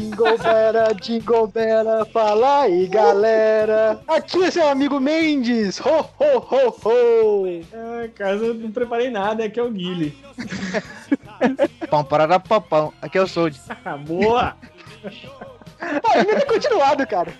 Jingle Bella, Jingle Bella, fala aí galera. Aqui é seu amigo Mendes. Ho, ho, ho, ho. É, cara, eu não preparei nada, aqui é o Guile. Pão, parará, papão. Aqui é o Sold. Boa! Ah, devia ter continuado, cara.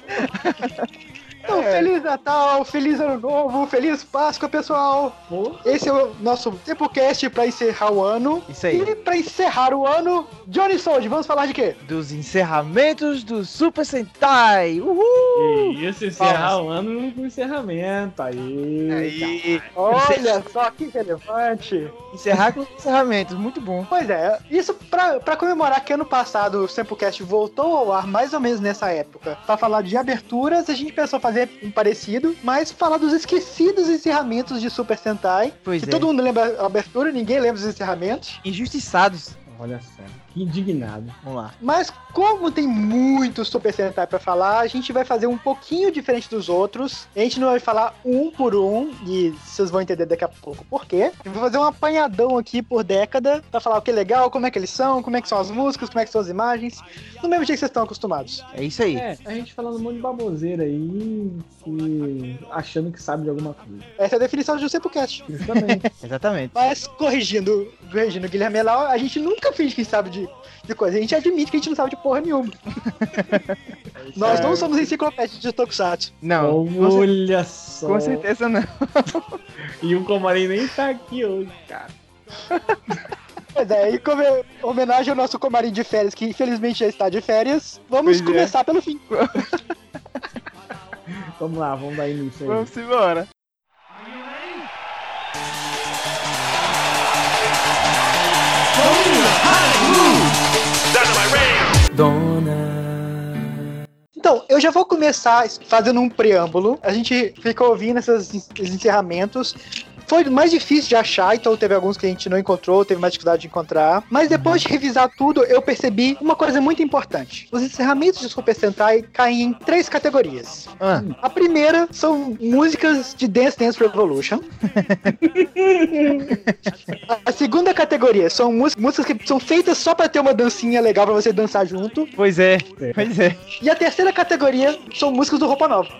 Então, É. Feliz Natal, Feliz Ano Novo, Feliz Páscoa, pessoal. Pô, Esse é o nosso TempoCast pra encerrar o ano. Isso aí. E pra encerrar o ano, Johnny Sold, vamos falar de quê? Dos encerramentos do Super Sentai. Uhul! que isso, encerrar o ano com encerramento. Aí. Aí, Olha só que relevante. encerrar com encerramentos, muito bom. Pois é, isso pra, pra comemorar que ano passado o Samplecast voltou ao ar mais ou menos nessa época. Pra falar de aberturas, a gente pensou fazer um parecido, mas falar dos esquecidos encerramentos de Super Sentai. Pois que é. todo mundo lembra a abertura, ninguém lembra os encerramentos. Injustiçados. Olha só, indignado. Vamos lá. Mas como tem muito Super Sentai pra falar, a gente vai fazer um pouquinho diferente dos outros. A gente não vai falar um por um, e vocês vão entender daqui a pouco por quê. Eu vou fazer um apanhadão aqui por década pra falar o que é legal, como é que eles são, como é que são as músicas, como é que são as imagens, do mesmo jeito que vocês estão acostumados. É isso aí. É, a gente falando um monte de baboseira aí e achando que sabe de alguma coisa. Essa é a definição de um Samplecast. Justamente. Exatamente. Mas corrigindo, corrigindo o Guilherme Lau, a gente nunca finge que sabe de, de coisa. A gente admite que a gente não sabe de porra nenhuma. Nós não somos enciclopédias de Tokusatsu. Não, Olha só. com certeza não. E o Comarim nem tá aqui hoje, cara. Pois é, e como é homenagem ao nosso comarim de férias, que infelizmente já está de férias, vamos Pois é. começar pelo fim. Vamos lá, vamos dar início aí. Vamos embora. Então, eu já vou começar fazendo um preâmbulo. A gente ficou ouvindo esses encerramentos. Foi mais difícil de achar, então teve alguns que a gente não encontrou, teve mais dificuldade de encontrar. Mas depois de revisar tudo, eu percebi uma coisa muito importante. Os encerramentos de Super Sentai caem em três categorias. Ah, A primeira são músicas de Dance Dance Revolution. A segunda categoria são mús- músicas que são feitas só pra ter uma dancinha legal pra você dançar junto. pois é. Pois é. E a terceira categoria são músicas do Roupa Nova.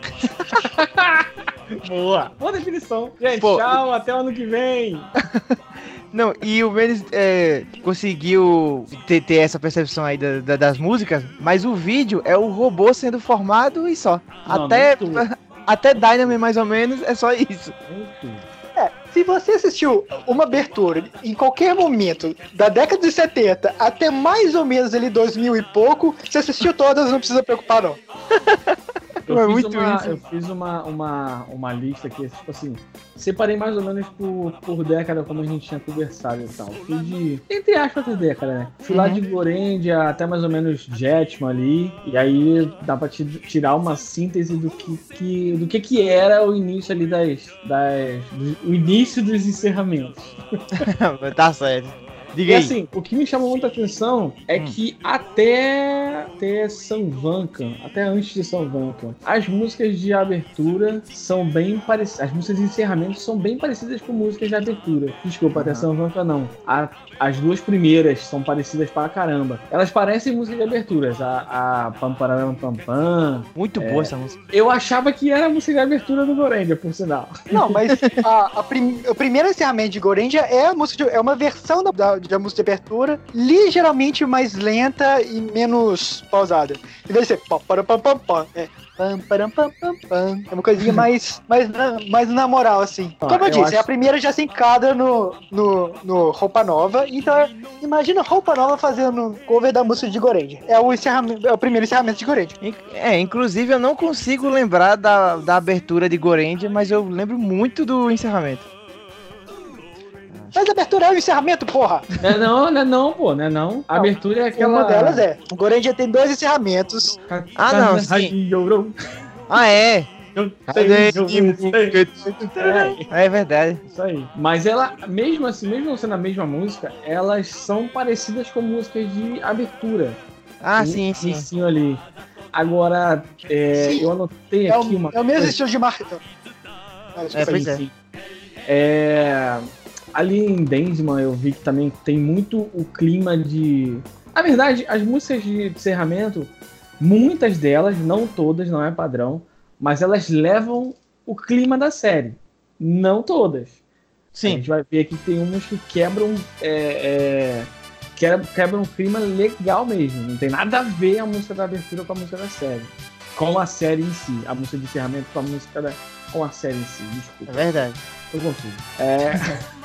Boa. Boa definição. Gente, Pô. tchau, até o ano que vem. Não, e o Mendes é, conseguiu ter, ter essa percepção aí da- da- das músicas, mas o vídeo é o robô sendo formado e só. Não, até, não é até Dynamite, mais ou menos, é só isso. É, se você assistiu uma abertura em qualquer momento da década de 70 até mais ou menos ali 2000 e pouco, você assistiu todas, não precisa preocupar não. Eu É fiz, muito uma, isso. eu fiz uma, uma, uma lista aqui, tipo assim, separei mais ou menos por, por década, como a gente tinha conversado e tal. Fui de, entre aspas, década, né? Fui lá Uhum. de Gorendia até mais ou menos Jetman ali, e aí dá pra ti- tirar uma síntese do que, que, do que que era o início ali das, das do- o início dos encerramentos. tá certo. E Diga aí. assim, o que me chamou muita atenção é Hum. que até, até São Vancan, até antes de São Vancan, as músicas de abertura são bem parecidas. As músicas de encerramento são bem parecidas com músicas de abertura. Desculpa, até. São Vancan não. A- as duas primeiras são parecidas pra caramba. Elas parecem músicas de aberturas. A, a Pam Pararam Pam Pam. Muito boa essa música. Eu achava que era a música de abertura do Gorendia, por sinal. Não, mas a, a prim- o primeiro encerramento de Gorendia é, a música de- é uma versão da, da, da música de abertura ligeiramente mais lenta e menos pausada. Em vez de ser pam, param, pam, pam, pam, é pam, param, pam, pam, pam. É uma coisinha mais, mais, na, mais na moral, assim. Ah, Como eu, eu disse, acho- a primeira já se encadra no, no, no Roupa Nova. Então, imagina Roupa Nova fazendo cover da música de Gorendia. É o, encerramento, é o primeiro encerramento de Gorendia. In- É, inclusive eu não consigo lembrar da, da abertura de Gorendia, mas eu lembro muito do encerramento. Mas a abertura é o encerramento, porra! Não é não, não é não, pô, não é não. A Não, abertura é aquela... Uma delas é. O Gorendia tem dois encerramentos. Ah, não, sim. Ah, é. É verdade. Isso aí. Mas ela, mesmo assim, mesmo não sendo a mesma música, elas são parecidas com músicas de abertura. Ah, No sim, sim. inicinho ali. Agora, é, Sim. eu anotei É aqui o, uma é o mesmo estilo de marca. Ah, É, aí. pois é. Sim. É, ali em Densman eu vi que também tem muito o clima de Na verdade, as músicas de encerramento, muitas delas, não todas, não é padrão, mas elas levam o clima da série. Não todas. A Sim. gente vai ver aqui que tem umas que quebram. É, é, quebram, um clima legal mesmo. Não tem nada a ver a música da abertura com a música da série. Com a série em si. A música de encerramento com a música da. Com a série em si, É desculpa. verdade. Tô confuso. É,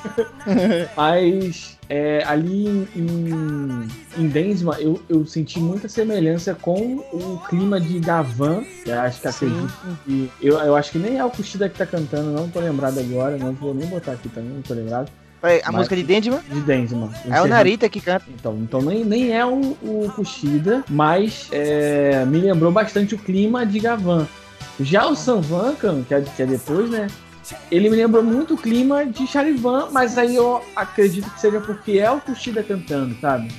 mas é, ali em, em, em Densma eu, eu senti muita semelhança com o clima de Gavan. Que eu acho que acredito que. Eu, eu acho que nem é o Kushida que tá cantando, não tô lembrado agora. Não vou nem botar aqui também, não tô lembrado. Peraí, A Mas- música de Dendman De Densma. é o Narita que canta. Então, então nem, nem é o, o Kushida, mas é, me lembrou bastante o clima de Gavan. Já o Sanvankan, que é, que é depois, né? Ele me lembrou muito o clima de Charivan, mas aí eu acredito que seja porque é o Kushida cantando, sabe?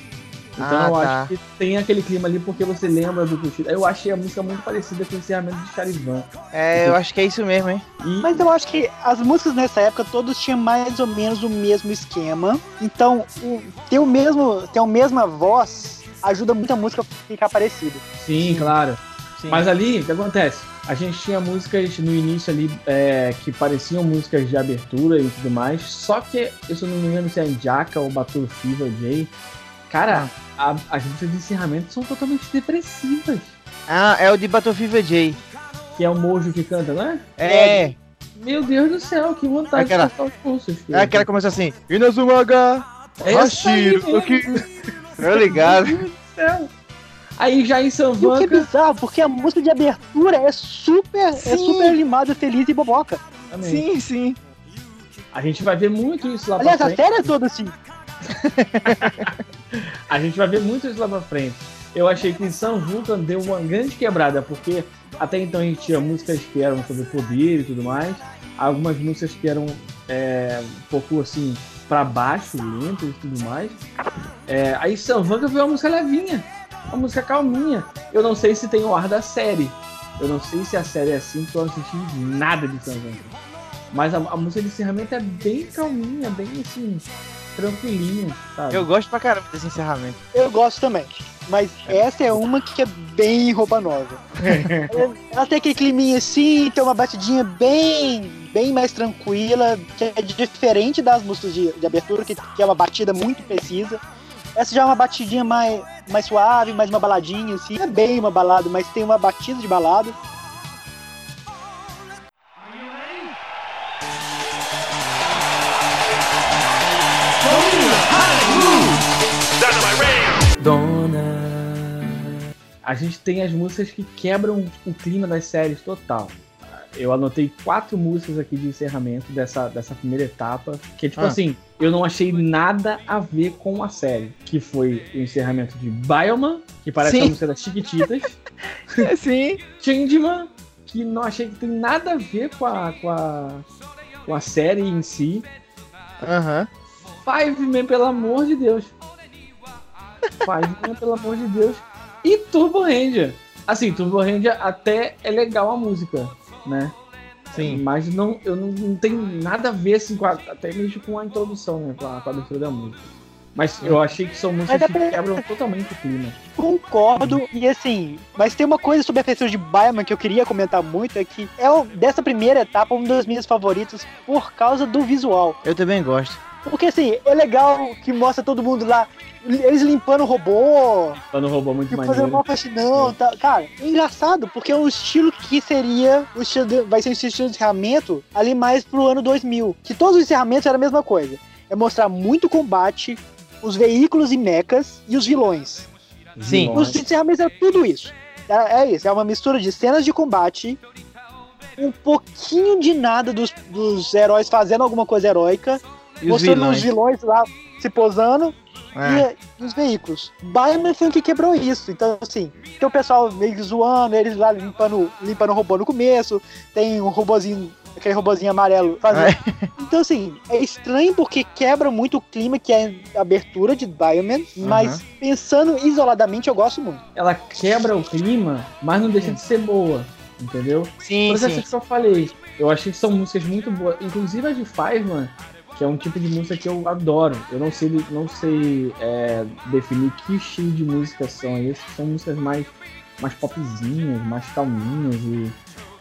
Então Ah, eu tá. acho que tem aquele clima ali porque você lembra do Kushida. Eu achei a música muito parecida com o encerramento de Charivan. É, eu acho que é isso mesmo, hein? E Mas eu acho que as músicas nessa época todas tinham mais ou menos o mesmo esquema. Então, o, ter o mesmo, ter a mesma voz ajuda muito a música a ficar parecida. sim, claro. Sim. Mas ali, o que acontece? A gente tinha músicas no início ali é, que pareciam músicas de abertura e tudo mais, só que, eu se não me engano se é Jaka ou Battle Fever J, cara, a- as músicas de encerramento são totalmente depressivas. Ah, é o de Battlefield J. Que é o Mojo que canta, não é? É, Meu Deus do céu, que vontade Aquela- de cantar os cursos. é aquela que começa assim. Inazumaga, Hashiro, mesmo. Toki. Tá ligado? Meu Deus do céu. Aí já em E o que é bizarro, porque a música de abertura é super, é super animada, feliz e boboca. também. Sim, sim. A gente vai ver muito isso lá Aliás, pra a frente. série é toda assim. A gente vai ver muito isso lá pra frente. Eu achei que em São Vulcan deu uma grande quebrada, porque até então a gente tinha músicas que eram sobre poder e tudo mais, algumas músicas que eram é, um pouco assim pra baixo, lentas e tudo mais. É, aí São Vulcan veio uma música levinha, uma música calminha. Eu não sei se tem o ar da série. Eu não sei se a série é assim, porque eu não assisti nada de São Vulcan. Mas a, a música de encerramento é bem calminha, bem assim, tranquilinha, sabe? Eu gosto pra caramba desse encerramento. Eu gosto também. Mas essa é uma que é bem roupa nova. Ela- Ela tem aquele climinha assim, tem uma batidinha bem, bem mais tranquila, que é diferente das músicas de, de abertura, que, que é uma batida muito precisa. Essa já é uma batidinha mais, mais suave, mais uma baladinha, assim. Não é bem uma balada, mas tem uma batida de balada. A gente tem as músicas que quebram o clima das séries total. Eu anotei quatro músicas aqui de encerramento dessa, dessa primeira etapa. Que, tipo Ah. assim, eu não achei nada a ver com a série. Que foi o encerramento de Bioman, que parece Sim. a música das Chiquititas. sim. Changeman, que não achei que tem nada a ver com a, com a, com a série em si. Aham. Five Man, pelo amor de Deus. Five Man, pelo amor de Deus. E Turbo Ranger. Assim, Turbo Ranger até é legal a música, né? Sim. Mas não, eu não, não tem nada a ver, assim, com a- até mesmo com a introdução, né? Com a, com a abertura da música. Mas eu achei que são músicas que é pra- quebram totalmente o clima. Concordo, e assim, mas tem uma coisa sobre a feitura de Baiman que eu queria comentar muito, é que é o- dessa primeira etapa um dos meus favoritos por causa do visual. Eu também gosto. Porque assim, é legal que mostra todo mundo lá, eles limpando o robô, Quando roubou muito e fazendo uma faxinão, tá, cara, é engraçado, porque é um estilo que seria, o estilo de- vai ser um estilo de encerramento ali mais pro ano 2000, que todos os encerramentos eram a mesma coisa, é mostrar muito combate, os veículos e mechas e os vilões. Sim. Os encerramentos era tudo isso. É, é isso, é uma mistura de cenas de combate, um pouquinho de nada dos, dos heróis fazendo alguma coisa heróica, E os mostrando vilões. os vilões lá se posando É. e, e os veículos. Bioman foi o que quebrou isso. Então, assim, tem o pessoal meio que zoando, eles lá limpando, limpando o robô no começo, tem um robozinho, aquele robozinho amarelo fazendo. Então, assim, é estranho porque quebra muito o clima que é a abertura de Bioman, mas pensando isoladamente, eu gosto muito. Ela quebra o clima, mas não deixa de ser boa, entendeu? Sim, Por sim. exemplo, que eu falei, eu achei que são músicas muito boas. Inclusive a de Five, mano, que é um tipo de música que eu adoro. Eu não sei, não sei é, definir que estilo de música são esses. São músicas mais, mais popzinhas, mais calminhas e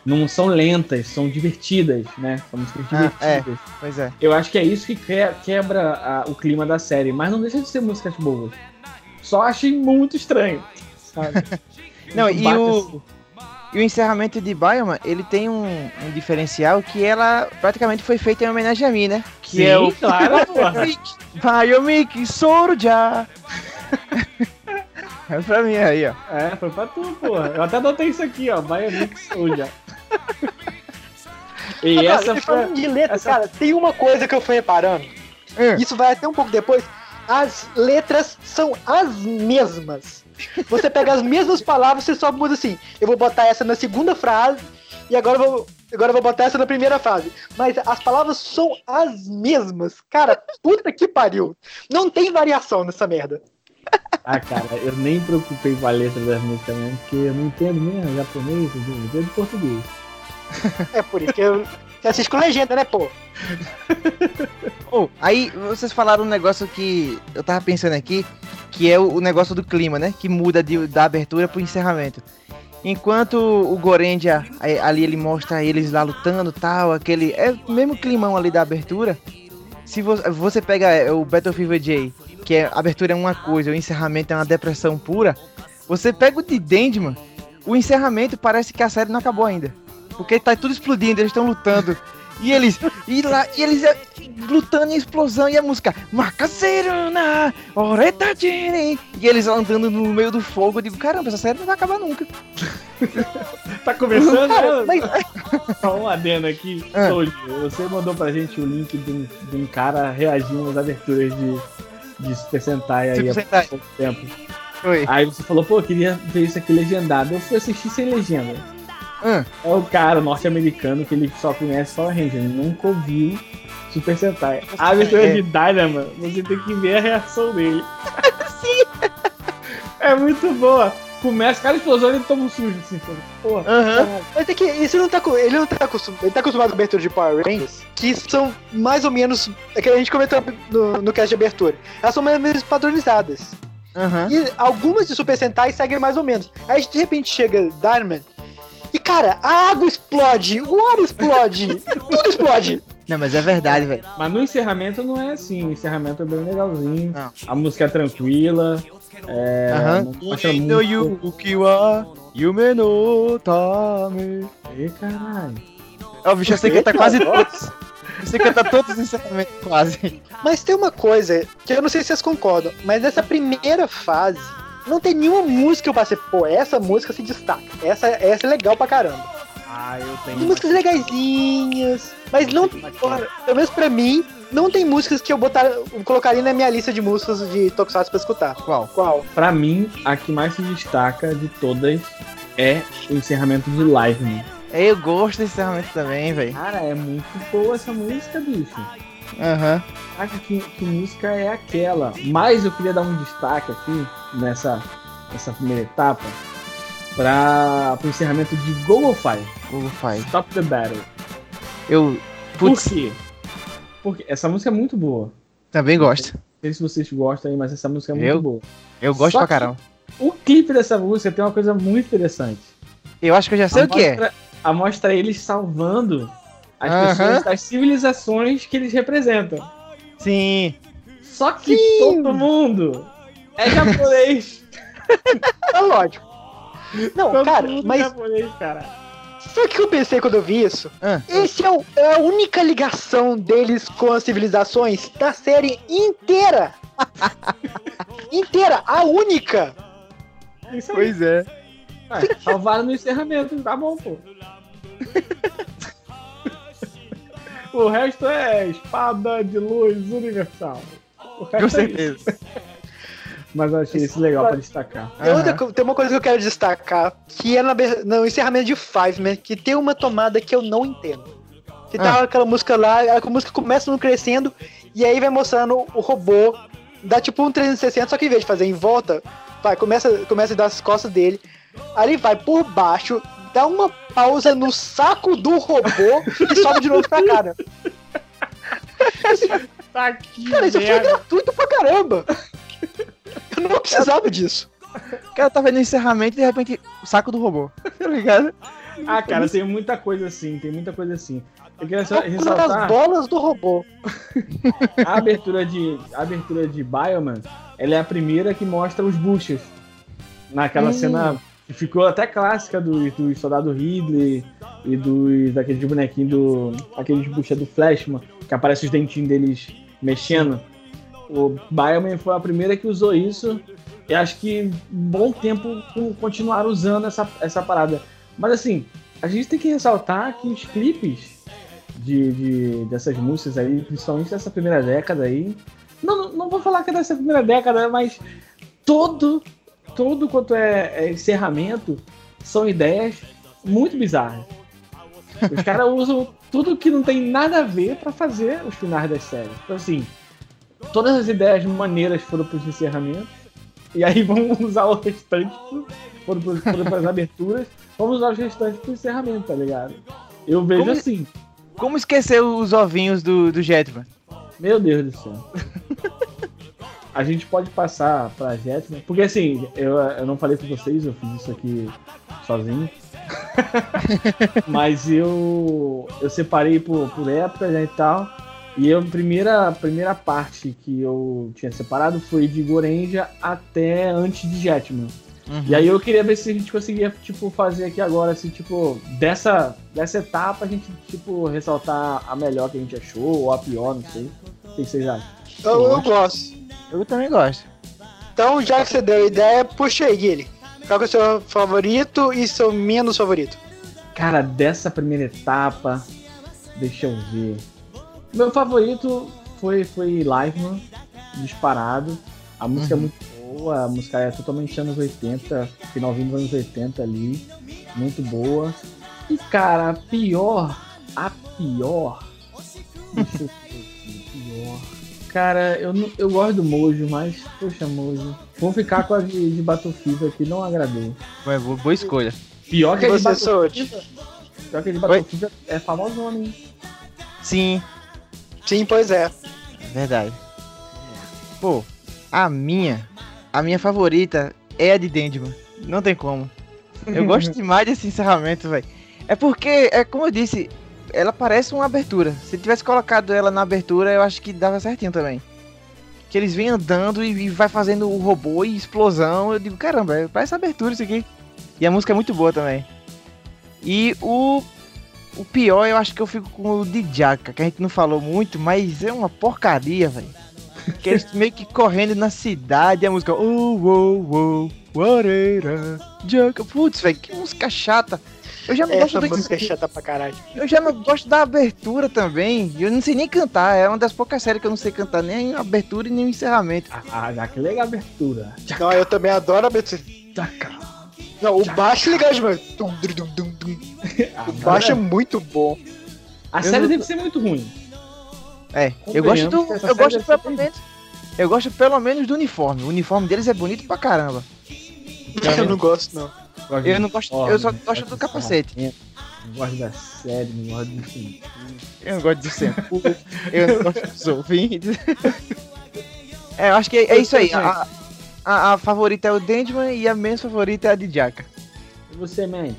não são lentas, são divertidas, né? São músicas Ah, divertidas. é. Pois é. Eu acho que é isso que que- quebra a- o clima da série, mas não deixa de ser músicas boas. Só achei muito estranho, sabe? Não, e o- assim. E o encerramento de Bioman, ele tem um, um diferencial que ela praticamente foi feita em homenagem a mim, né? Que Sim, é o claro, porra. Biomix Soruja. É pra mim aí, ó. É, foi pra tu, porra. Eu até anotei isso aqui, ó. Biomix Soulja. E Agora, essa foi. de letra, essa- cara, tem uma coisa que eu fui reparando. Hum. Isso vai até um pouco depois. As letras são as mesmas. Você pega as mesmas palavras, você só muda assim. Eu vou botar essa na segunda frase e agora eu vou, agora eu vou botar essa na primeira frase. Mas as palavras são as mesmas. Cara, puta que pariu. Não tem variação nessa merda. Ah, cara, eu nem preocupei com a letra das músicas mesmo, porque eu não entendo nem japonês, eu entendo português. É por isso que eu você assiste com legenda, né, pô? Oh, aí vocês falaram um negócio que eu tava pensando aqui, que é o, negócio do clima, né? Que muda de- da abertura pro encerramento. Enquanto o Gorendia, ali ele mostra eles lá lutando tal, aquele. É o mesmo climão ali da abertura. Se vo- você pega é, o Battlefield J, que é, a abertura é uma coisa, o encerramento é uma depressão pura. Você pega o de Dendman, o encerramento parece que a série não acabou ainda. Porque tá tudo explodindo, eles estão lutando. E eles. E lá, e eles é, lutando em explosão e a música. Macacerana! Oretadine! E eles andando no meio do fogo. Eu digo, caramba, essa série não vai acabar nunca. Tá começando, Cara, né? mas Só um adendo aqui. Ah. Você mandou pra gente o link de um, de um cara reagindo às aberturas de, de Super Sentai aí Super há Sentai. pouco tempo. Foi. Aí você falou, pô, eu queria ver isso aqui legendado. Eu fui assistir sem legenda. Ah, É o cara norte-americano que ele só conhece Power Ranger, ele nunca ouviu Super Sentai. A abertura É. de Dynama, você tem que ver a reação dele. Sim! É muito boa. Começa, cada explosão ele toma um sujo assim, porra. Aham. Mas é que isso não tá, ele não tá acostumado, ele tá acostumado com a abertura de Power Rangers, que são mais ou menos, é que a gente comentou no, no cast de abertura, elas são mais ou menos padronizadas. Aham. E algumas de Super Sentai seguem mais ou menos. Aí de repente chega Diamond e cara, a água explode, o ar explode, tudo explode. Não, mas é verdade, velho. Mas no encerramento não é assim, o encerramento é bem legalzinho. Não. A música é tranquila. É, No muito. yuki wa yume no tame. Ih, caralho. Ó, bicho, eu sei cantar quase todos. Eu sei cantar todos os encerramentos, quase. Mas tem uma coisa que eu não sei se vocês concordam, mas nessa primeira fase não tem nenhuma música que eu passei, pô, essa música se destaca. Essa, essa é legal pra caramba. Ah, eu tenho. Tem músicas legaisinhas, mas não, pelo menos pra mim, não tem músicas que eu botar, colocaria na minha lista de músicas de Tokusatsu pra escutar. Qual? Qual? Pra mim, a que mais se destaca de todas é o encerramento de Live Man. Eu gosto desse encerramento também, velho. Cara, é muito boa essa música, bicho. Aham. Caraca, que, que música é aquela? Mas eu queria dar um destaque aqui nessa, nessa primeira etapa para o encerramento de Google Fire. Google Fire. Stop the Battle. Eu. Por Putz, quê? Porque essa música é muito boa. também gosto. Não sei se vocês gostam aí, mas essa música é muito Eu? boa. Eu gosto Só pra caramba. O clipe dessa música tem uma coisa muito interessante. Eu acho que eu já sei o que é. Mostra- a mostra eles salvando as Aham. pessoas das civilizações que eles representam. Sim. Só que Sim. todo mundo é japonês. É lógico. Não, todo cara, mundo é mas japonês, cara. sabe o que eu pensei quando eu vi isso? Ah. Esse é, o- é a única ligação deles com as civilizações da série inteira. inteira, a única. Isso aí. é. Ué, salvaram no encerramento, tá bom, pô. o resto é espada de luz universal. O resto Com é isso. certeza. Mas eu achei isso legal pra destacar. Co- tem uma coisa que eu quero destacar, que é na no encerramento de Five Man, que tem uma tomada que eu não entendo. Que tá Ah. aquela música lá, a música começa no crescendo, e aí vai mostrando o robô, dá tipo um 360, só que em vez de fazer em volta, vai, começa, começa a dar as costas dele, aí ele vai por baixo, dá uma pausa no saco do robô e sobe de novo pra cara. tá aqui, cara, isso foi gratuito pra caramba. Eu não precisava disso. O cara tá vendo o encerramento e de repente o saco do robô. Tá ligado? Ah, cara, tem muita coisa assim, tem muita coisa assim. Eu queria só ressaltar. as bolas do robô. A abertura de, a abertura de Bioman, ela é a primeira que mostra os buchas. Naquela hum. cena ficou até clássica do, do soldado Ridley e dos daqueles bonequinhos do. aqueles buchas do Flashman, que aparece os dentinhos deles mexendo. O Bioman foi a primeira que usou isso. E acho que bom tempo continuaram usando essa, essa parada. Mas assim, a gente tem que ressaltar que os clipes de, de, dessas músicas aí, principalmente dessa primeira década aí. Não, não vou falar que é dessa primeira década, mas todo, todo quanto é, é encerramento são ideias muito bizarras. Os caras usam tudo que não tem nada a ver para fazer os finais das séries. Então, assim, todas as ideias maneiras foram para os encerramentos, e aí vamos usar o restante, foram para as aberturas, vamos usar os restantes para o encerramento, tá ligado? Eu vejo Como... assim. Como esquecer os ovinhos do, do Jetman? Meu Deus do céu. A gente pode passar pra Jetman. Porque assim, eu, eu não falei com vocês, eu fiz isso aqui sozinho. Mas eu, eu separei por, por época né, e tal. E a primeira, primeira parte que eu tinha separado foi de Gorenja até antes de Jetman. Uhum. E aí eu queria ver se a gente conseguia, tipo, fazer aqui agora, assim, tipo, dessa, dessa etapa a gente, tipo, ressaltar a melhor que a gente achou, ou a pior, não sei. O que vocês acham? Eu, eu gosto. Eu também gosto. Então, já que você deu a ideia, puxa aí, Guilherme. Qual é o seu favorito e seu menos favorito? Cara, dessa primeira etapa, deixa eu ver. Meu favorito foi, foi Liveman, disparado. A música é uhum. é muito boa, a música é totalmente anos 80, finalzinho dos anos 80 ali, muito boa. E cara, a pior, a pior. Deixa eu ver pior. Cara, eu, eu gosto do Mojo, mas, poxa, Mojo. Vou ficar com a de, de Battlefield aqui, não agradou. Ué, boa, boa escolha. Pior que a de Battlefield. Pior que a de Battlefield é famosona, hein? Sim. Sim, pois é. Verdade. Pô, a minha a minha favorita é a de Dendman. Não tem como. Eu gosto demais desse encerramento, velho. É porque, é como eu disse, ela parece uma abertura. Se tivesse colocado ela na abertura, eu acho que dava certinho também. Que eles vêm andando e, e vai fazendo o robô e explosão. Eu digo, caramba, parece abertura isso aqui. E a música é muito boa também. E o o pior, eu acho que eu fico com o de Jaca, que a gente não falou muito, mas é uma porcaria, velho. Que eles meio que correndo na cidade, a música. Oh, oh, oh, Wareira, Jaca. Putz, velho, que música chata. Eu já não Essa gosto música é chata pra caralho. Eu já não gosto da abertura também. Eu não sei nem cantar. É uma das poucas séries que eu não sei cantar nem a abertura e nem o encerramento. Ah, já que legal a abertura. Não, eu também adoro a abertura. Não, o baixo é legal demais. O baixo é muito bom. A série deve ser muito ruim. É, eu gosto do. Eu gosto pelo menos. Eu gosto pelo menos do uniforme. O uniforme deles é bonito pra caramba. Eu não gosto, não. Eu não gosto. Eu só gosto do capacete. Não gosto da série, não gosto do filme. Eu não gosto do shampoo. eu não gosto dos ouvintes. É, eu acho que é, é isso aí. A, a, a, favorita é o Dendman e a menos favorita é a de Jaka. E você, man?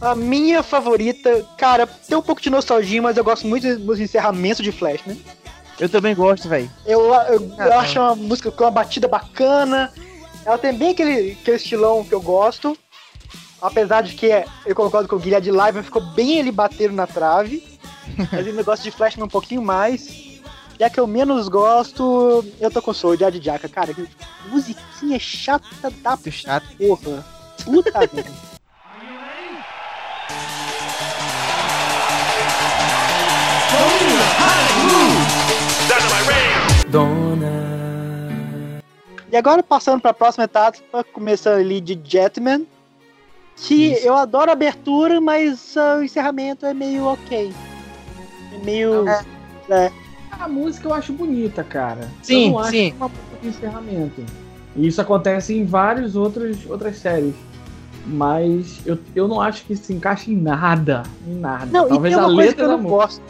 A minha favorita, cara, tem um pouco de nostalgia, mas eu gosto muito dos encerramentos de Flash, né? Eu também gosto, velho. Eu, eu, ah, eu acho uma música com uma batida bacana. Ela tem bem aquele, aquele estilão que eu gosto. Apesar de que é, eu concordo com o Guilherme de live, ficou bem ele batendo na trave. mas eu gosto de Flash um pouquinho mais. E a que eu menos gosto, eu tô com o Soul, de Adi Jaka. Cara, que musiquinha chata da chata. porra. Puta vida. Dona. E agora passando para a próxima etapa, começando ali de Jetman, que Isso. eu adoro a abertura, mas uh, o encerramento é meio ok. É meio. É. É. A música eu acho bonita, cara. Sim, eu não acho sim. uma de encerramento. E isso acontece em várias outras, outras séries. Mas eu, eu não acho que se encaixa em nada. Em nada. Não, Talvez a letra eu não gosto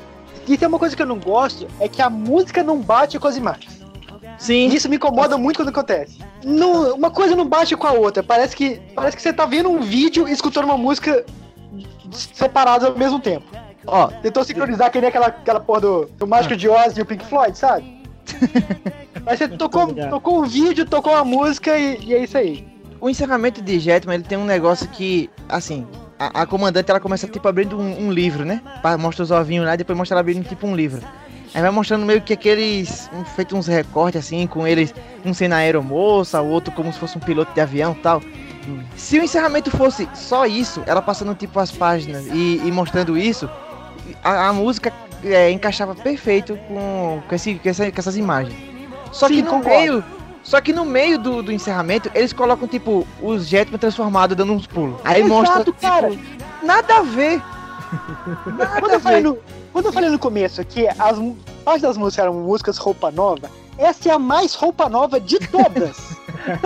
E tem uma coisa que eu não gosto, é que a música não bate com as imagens. Sim. Isso me incomoda muito quando acontece. Não, uma coisa não bate com a outra. Parece que, parece que você tá vendo um vídeo e escutando uma música separadas ao mesmo tempo. Ó, Tentou sincronizar que nem aquela, aquela porra do, do Mágico de Oz e o Pink Floyd, sabe? Mas você tocou, tocou um vídeo, tocou uma música e, e é isso aí. o encerramento de Jetman, ele tem um negócio que, assim, a, a comandante ela começa tipo abrindo um, um livro, né? Mostra os ovinhos lá e depois mostra ela abrindo tipo um livro. Aí vai mostrando meio que aqueles. Um, feito uns recortes assim, com eles, um sendo a aeromoça, o outro como se fosse um piloto de avião e tal. Se o encerramento fosse só isso, ela passando tipo as páginas e, e mostrando isso, a, a música é, encaixava perfeito com, com, esse, com, essa- com essas imagens. Só Sim, que no concordo. meio. Só que no meio do, do encerramento, eles colocam, tipo, os Jetman transformados dando uns pulos. Aí Exato, mostra, tipo, cara. nada a ver. Quando Nada a eu, falei ver. no, quando eu falei no começo que as parte das músicas eram músicas roupa nova, essa é a mais roupa nova de todas.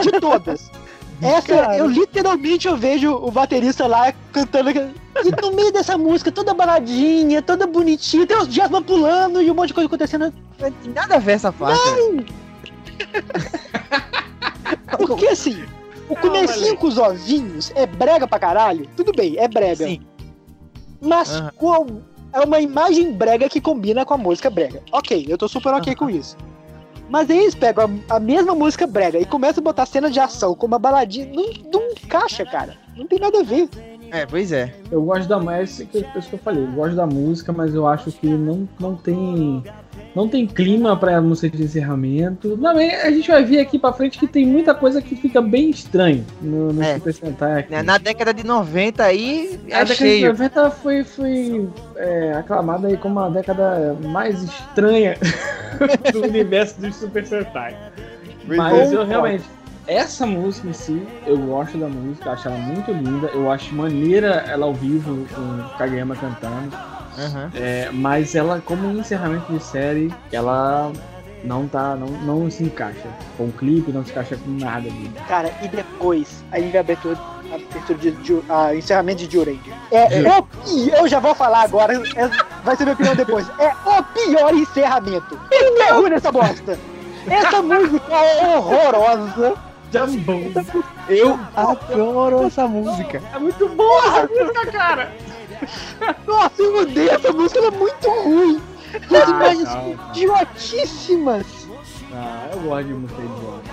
de todas. Essa, Cara. eu literalmente eu vejo o baterista lá cantando. E no meio dessa música, toda baladinha, toda bonitinha, tem os Jasmine pulando e um monte de coisa acontecendo. Nada a ver essa parte. Porque assim, o comecinho com os ovinhos é brega pra caralho. Tudo bem, é brega. Sim. Mas Aham. qual- é uma imagem brega que combina com a música brega. Ok, eu tô super ok com isso. Mas aí eles pegam a, a mesma música brega e começam a botar cena de ação com uma baladinha. Não, não encaixa, cara. Não tem nada a ver. É, pois é. Eu gosto da música, que é isso que eu falei. Eu gosto da música, mas eu acho que não, não tem. Não tem clima pra música de encerramento. Não, mas a gente vai ver aqui pra frente que tem muita coisa que fica bem estranha no, no É. Super Sentai aqui. Na década de 90 aí A é década de cheio. 90 foi, foi é, aclamada aí como a década mais estranha do universo dos Super Sentai. Mas eu Concordo. realmente. Essa música em si, eu gosto da música, acho ela muito linda. Eu acho maneira ela ao vivo com o Kageyama cantando. Aham. É, mas ela, como um encerramento de série, ela não tá. não, não se encaixa. Com o clipe, não se encaixa com nada ali. Cara, e depois, a abertura, a abertura de, de- a encerramento de Juren. É, é o pi- eu já vou falar agora, é- vai ser minha opinião depois. É o pior encerramento. Tudo é ruim nessa bosta. Essa música é horrorosa. Jumbo! Eu adoro essa música. É muito boa essa música, cara! Nossa, eu odeio essa música, ela é muito ruim. E as imagens idiotíssimas. Ah, eu gosto de música idiota.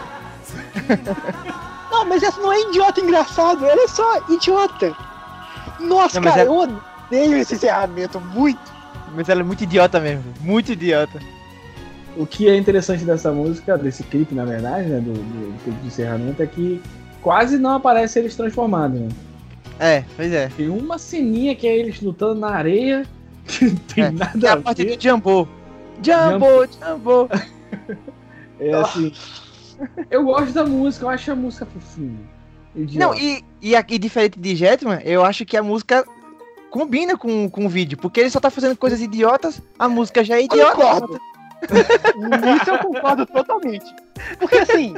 Não, mas essa não é idiota engraçado, ela é só idiota. Nossa, Não, cara, é- eu odeio esse encerramento muito. Mas ela é muito idiota mesmo. Muito idiota. O que é interessante dessa música, desse clipe, na verdade, né? Do, do, do clipe de encerramento, é que quase não aparece eles transformados, né? É, pois é. Tem uma ceninha que é eles lutando na areia, que não tem É, nada E a a parte ver. do Jumbo. Jumbo, Jumbo. É assim. Eu gosto da música, eu acho a música fofinha. Idiota. Não, e, e aqui, diferente de Jetman, eu acho que a música combina com, com o vídeo, porque ele só tá fazendo coisas idiotas, a música já é idiota. Nisso eu concordo totalmente. Porque assim,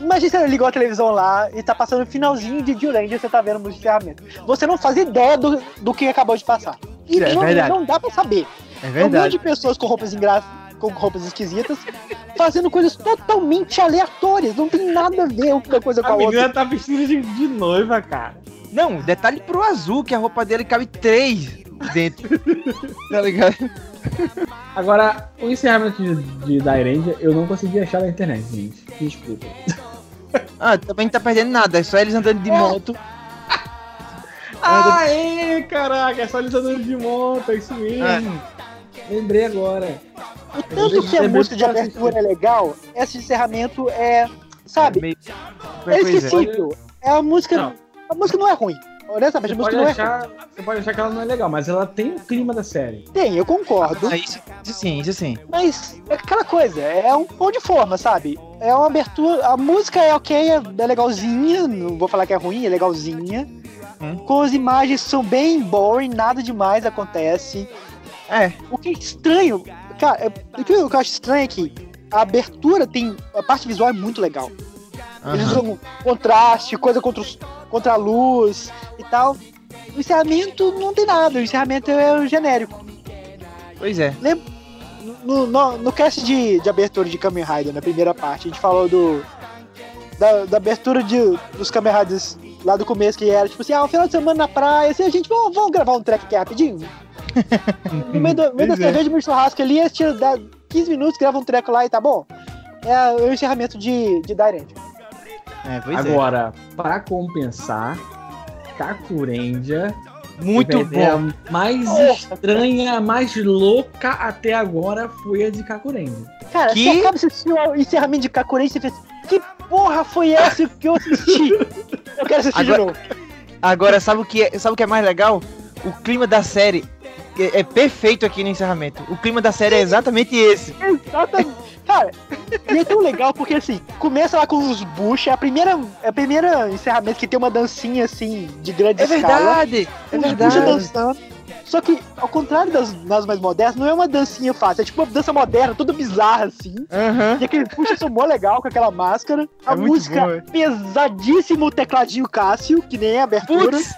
imagina você ligou a televisão lá e tá passando o finalzinho de Jurandia e você tá vendo música de encerramento. Você não faz ideia do, do que acabou de passar. E É não, verdade. não dá pra saber. É É um monte verdade. de pessoas com roupas engraçadas. Com roupas esquisitas, fazendo coisas totalmente aleatórias, não tem nada a ver uma coisa com a, a outra. menina tá vestida de, de noiva, cara. Não, detalhe pro azul, que a roupa dele cabe três dentro. tá ligado? Agora, o encerramento de, de Dairendia eu não consegui achar na internet, gente. Desculpa. Ah, também não tá perdendo nada, é só eles andando de moto. Aê, caraca, é só eles andando de moto, é isso mesmo. Lembrei agora. O tanto que a Lembrei música de abertura é legal, esse encerramento é. Sabe? Meio- É Pois é. esquecível. É a música. Não. A música não é ruim. Honestamente, Você a música pode, não é achar, você pode achar que ela não é legal, mas ela tem o clima da série. Tem, eu concordo. Ah, isso, isso sim, isso sim. Mas é aquela coisa, é um pão de forma, sabe? É uma abertura. A música é ok, é, é legalzinha. Não vou falar que é ruim, é legalzinha. Hum. Com as imagens são bem boring, nada demais acontece. É, O que é estranho, cara, é- o que eu acho estranho é que a abertura tem. A parte visual é muito legal. Eles usam contraste, coisa contra, os- contra a luz e tal. O encerramento não tem nada, o encerramento é o genérico. pois é. no, no, no cast de, de abertura de Kamen Rider, na primeira parte, a gente falou do. Da, da abertura de, dos Kamen Riders lá do começo, que era tipo assim, ah, um final de semana na praia, assim, a gente, vamos, vamos gravar um track aqui rapidinho. no meio, do, meio da é. cerveja, no churrasco ali, eles tiram dá 15 minutos, grava um treco lá e tá bom. É o encerramento de, de Direct. É, pois Agora, pra compensar, Kakurendia é. Muito teve a bom. mais Nossa, estranha, mais louca até agora foi a de Kakurendia. Cara, Que? você acaba o encerramento de Kakuren e você fez, que porra foi essa que eu assisti? eu quero assistir Agora- de novo. Agora, sabe o, que é, sabe o que é mais legal? O clima da série é, é perfeito aqui no encerramento. O clima da série é exatamente esse. Exatamente. Cara, e é tão legal porque assim, começa lá com os Bush, é a primeira, é a primeira encerramento que tem uma dancinha assim de grande É escala. verdade. É os Bush verdade. Só que, ao contrário das, das mais modernas, não é uma dancinha fácil, é tipo uma dança moderna, toda bizarra assim. Aham. E aqueles Bush são mó legal com aquela máscara. A É música bom, é. pesadíssimo, o tecladinho Cássio, que nem é abertura. Putz,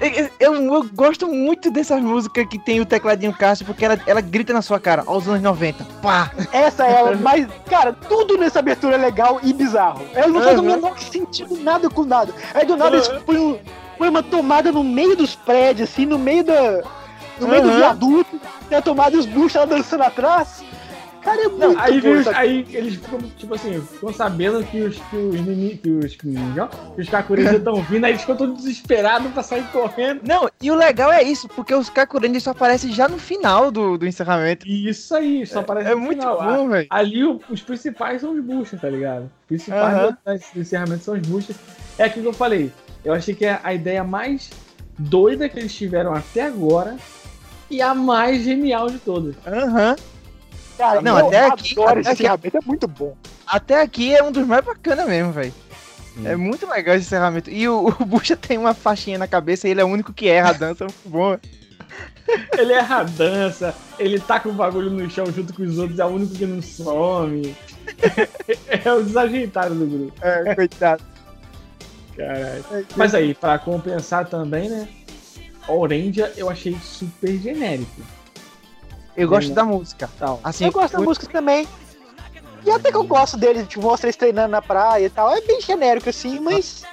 eu, eu- eu gosto muito dessas músicas que tem o tecladinho Cássio, porque ela, ela grita na sua cara, aos anos 90. Pá! Essa é a mais. Cara, tudo nessa abertura é legal e bizarro. Ela não faz o menor sentido nada com nada. Aí do nada eles põem, um- põem uma tomada no meio dos prédios, assim, no meio da. No meio do viaduto, tem a tomada e os buchos lá dançando atrás. Cara, é muito aí, bom os- essa- aí eles ficam, tipo assim, ficam sabendo que os, que os, inimi- que os, que os Kakurendia estão vindo, aí eles ficam todos desesperados pra sair correndo. Não, e o legal é isso, porque os Kakurendia só aparecem já no final do, do encerramento. Isso aí, só aparece É no muito final. bom, velho. Ali o- os principais são os buchas, tá ligado? Os principais Aham. do, encerramento são os buchas. É aquilo que eu falei. Eu achei que é a ideia mais doida que eles tiveram até agora e a mais genial de todas. Aham. Cara, Não, eu até aqui- adoro até esse aqui- encerramento, é muito bom. Até aqui é um dos mais bacanas mesmo, velho. Hum. É muito legal esse encerramento. E o, o Bucha tem uma faixinha na cabeça e ele é o único que erra a dança. É muito bom. Ele erra a dança, ele taca o bagulho no chão junto com os outros, é o único que não some. é o desajeitado do grupo. É, coitado. Caralho. Mas aí, pra compensar também, né? Orendia eu achei super genérico. Eu gosto Sim. da música. Tal. Assim, eu gosto da música também. E até que eu gosto dele, tipo, mostra eles treinando na praia e tal. É bem genérico assim, mas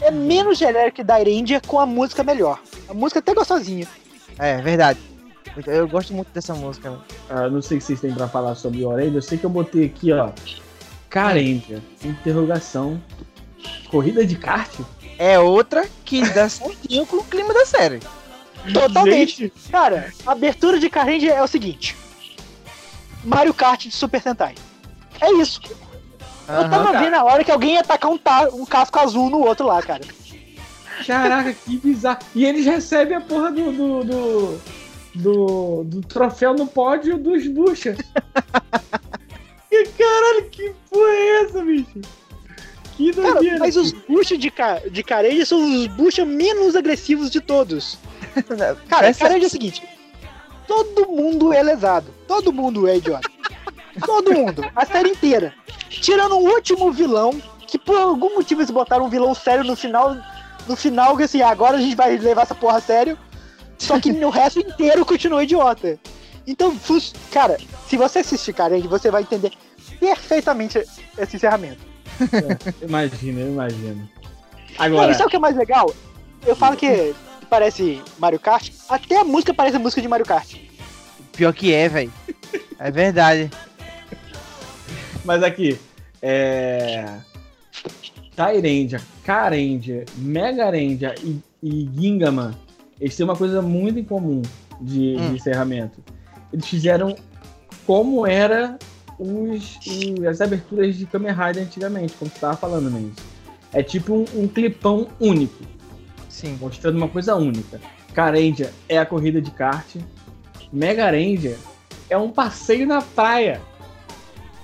é menos genérico que da Índia com a música melhor. A música é até gostosinha. É, verdade. Eu, eu gosto muito dessa música. velho. Ah, não sei o que vocês têm pra falar sobre Orendia. Eu sei que eu botei aqui, ó. Carendia. Interrogação. Corrida de kart? É outra que dá certinho com o clima da série. Totalmente. Cara, a abertura de Karenji é o seguinte: Mario Kart de Super Sentai. É isso. Eu Aham. tava vendo a hora que alguém ia tacar um, ta- um casco azul no outro lá, cara. Caraca, que bizarro. E eles recebem a porra do. do, do, do, do troféu no pódio dos buchas. que caralho, que porra é essa, bicho? Que Cara, mas os buchos de, ca de Karenji são os buchos menos agressivos de todos. Cara, Essa- Karenji é o seguinte: todo mundo é lesado. Todo mundo é idiota. todo mundo. A série inteira. Tirando o último vilão, que por algum motivo eles botaram um vilão sério no final. No final, que assim, agora a gente vai levar essa porra a sério. Só que no resto inteiro continua idiota. Então, cara, se você assistir Karenji, você vai entender perfeitamente esse encerramento. Imagina, eu imagino. Não, Agora, e sabe o que é mais legal? Eu falo que parece Mario Kart, até a música parece a música de Mario Kart. Pior que é, velho. É verdade. mas aqui, é. Tyrendia, Karendia, Megarendia e, e Gingaman, eles têm uma coisa muito em comum de, de Hum. encerramento. Eles fizeram como era os, os- as aberturas de Kamen Rider antigamente, como você estava falando mesmo. É tipo um, um clipão único, Sim. mostrando uma coisa única. Karendia é a corrida de kart, Megarendia é um passeio na praia.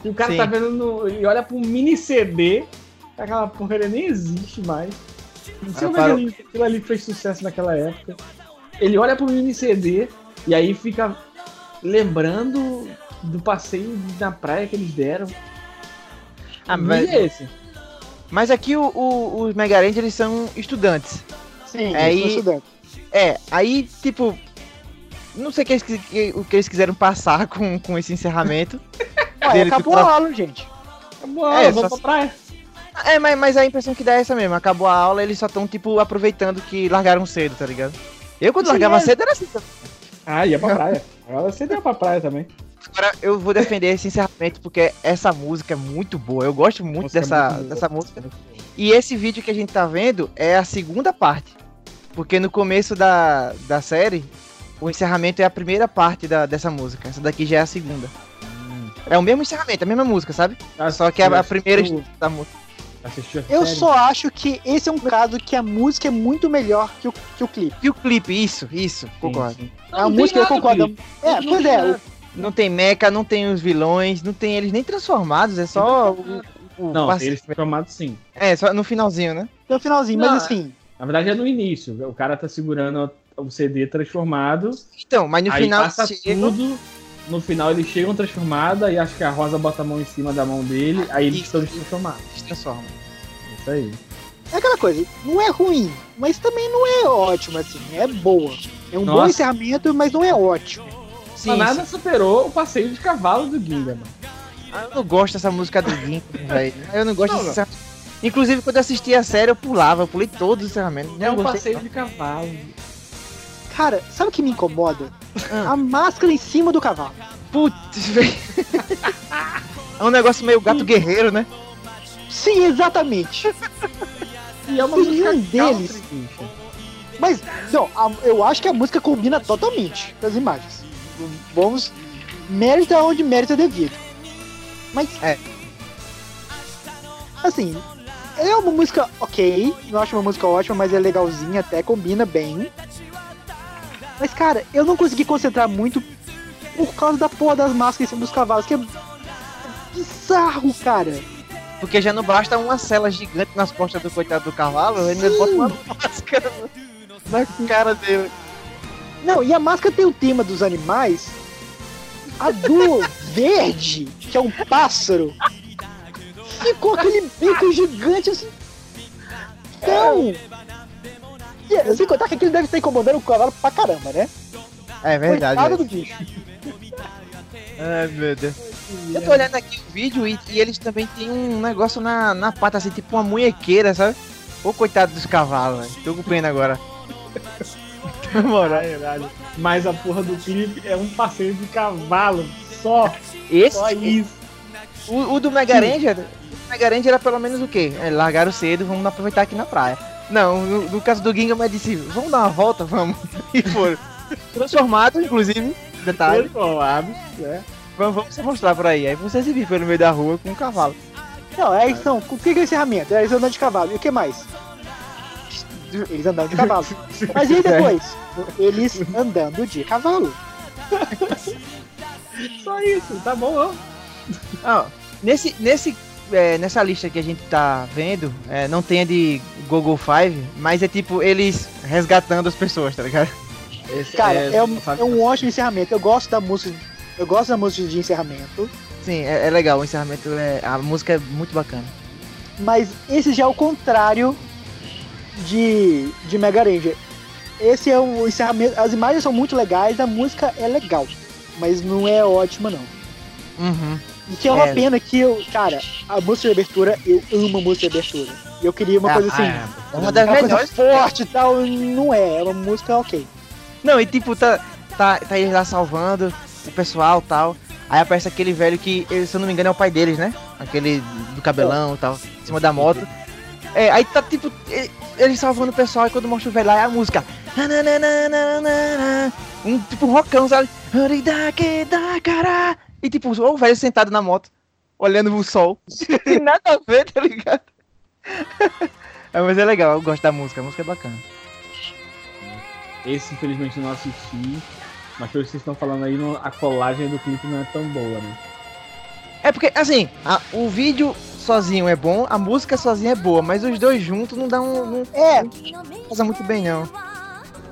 E o cara Sim. tá vendo no, e olha pra um mini CD, aquela porcaria nem existe mais. Não sei Ah, como é que aquilo ali fez sucesso naquela época. Ele olha pro mini CD e aí fica lembrando do passeio na praia que eles deram. Ah, mas- é esse? Mas aqui o- o- os Mega Rangers, eles são estudantes. Sim, Aí- eu sou estudante. É, aí, tipo, Não sei o que eles, que- o que eles quiseram passar com, com esse encerramento. Ué, acabou a aula, gente. Vamos, É, vamos só- pra praia. É, mas, mas a impressão que dá é essa mesmo. Acabou a aula, eles só estão, tipo, aproveitando que largaram cedo, tá ligado? Eu, quando Sim, largava é. cedo, era assim. Ah, ia pra praia. Agora você deu pra praia também. Agora, eu vou defender esse encerramento porque essa música é muito boa. Eu gosto muito é dessa, muito boa. dessa música. E esse vídeo que a gente tá vendo é a segunda parte. Porque no começo da, da série, o encerramento é a primeira parte da, dessa música. Essa daqui já é a segunda. É o mesmo encerramento, a mesma música, sabe? Só que é a, a primeira Tu da música. Assistiu a Eu série? só acho que esse é um caso que a música é muito melhor que o, que o clipe. E o clipe, isso, isso, Sim, concordo. sim. a Não música eu concordo. É, Não pois é. Não tem mecha, não tem os vilões, não tem eles nem transformados, é só o, o Não, passe- eles transformados sim. É, só no finalzinho, né? No finalzinho, Não, mas assim. Na verdade é no início. O cara tá segurando o CD transformado. Então, mas no aí final passa chega- tudo. No final eles chegam transformada e acho que a Rosa bota a mão em cima da mão dele. Aí eles estão transformados. transforma. Isso aí. É aquela coisa, não é ruim, mas também não é ótimo, assim, é boa. É um bom Nossa. encerramento, mas não é ótimo. Sim, Mas nada sim. superou o passeio de cavalo do Ginga, mano. Ah, Eu não gosto dessa música do Ginkgo, velho. Eu não gosto Não, desse encerramento. Inclusive, quando eu assisti a série, eu pulava, eu pulei todos os encerramentos. É Não um gostei. passeio de cavalo. Cara, sabe o que me incomoda? Ah. A máscara em cima do cavalo. Putz, velho. É um negócio meio gato guerreiro, né? Sim, exatamente. E é uma Nenhum música deles. Mas, não, a- eu acho que a música combina totalmente com as imagens. Vamos. Mérito aonde mérito é devido. Mas. É. Assim, é uma música ok. Não acho uma música ótima, mas é legalzinha, até combina bem. Mas, cara, eu não consegui concentrar muito por causa da porra das máscaras em cima dos cavalos, que é bizarro, cara. Porque já não basta uma cela gigante nas costas do coitado do cavalo, ele ainda bota uma máscara na cara dele. Não, e a máscara tem o tema dos animais. A do verde, que é um pássaro, ficou aquele bico gigante assim. Não! E, sem contar que aquilo deve estar incomodando o cavalo pra caramba, né? É verdade. Coitado velho. do bicho. Ai, meu Deus. Eu tô olhando aqui o vídeo e, e eles também têm um negócio na, na pata, assim, tipo uma munhequeira, sabe? Ô, coitado dos cavalos, velho. Tô com pena agora. Na moral. Caralho. Mas a porra do clipe é um passeio de cavalo. Só. Esse, Só isso. o, o do Mega Ranger, o Mega Ranger era pelo menos o quê? É, largaram cedo, vamos aproveitar aqui na praia. Não, no, no caso do Ginga, mas disse, vamos dar uma volta, vamos. E foram. Transformado, inclusive, detalhe. Transformados, né? Vamos, vamos se mostrar por aí. Aí você se viu pelo meio da rua com um cavalo. Não, é isso. O que é encerramento? É eles andando de cavalo. E o que mais? Eles andando de cavalo. Mas e aí depois? Eles andando de cavalo. Só isso, tá bom, ó. Ah, nesse, nesse, é, nessa lista que a gente tá vendo, é, não tem a de Google Five, mas é tipo eles resgatando as pessoas, tá ligado? Esse Cara, é, um, sabe- é um ótimo encerramento. Eu gosto da música. Eu gosto da música de encerramento. Sim, é, é legal, o encerramento, é, a música é muito bacana. Mas esse já é o contrário de, de Mega Ranger. Esse é o encerramento. As imagens são muito legais, a música é legal. Mas não é ótima, não. Uhum. E que é uma É. pena que eu. Cara, a música de abertura, eu amo a música de abertura. Eu queria uma Ah, coisa assim. Ah, É uma das uma coisa melhores. forte e tal. Não é, é uma música ok. Não, e tipo, tá, tá, tá eles lá salvando o pessoal e tal. Aí aparece aquele velho que, se eu não me engano, é o pai deles, né? Aquele do cabelão e tal, em cima da moto. É, aí tá tipo, eles salvando o pessoal e quando mostra o velho lá é a música. Um tipo um rockão, sabe? E tipo, o velho sentado na moto, olhando o sol. Tem nada a ver, tá ligado? É, mas é legal, eu gosto da música, a música é bacana. Esse infelizmente eu não assisti. Mas pelo que vocês estão falando aí, a colagem do clipe não é tão boa, né? É porque, assim, a- o vídeo sozinho é bom, a música sozinha é boa, mas os dois juntos não dá um. Não É, faz muito bem, não.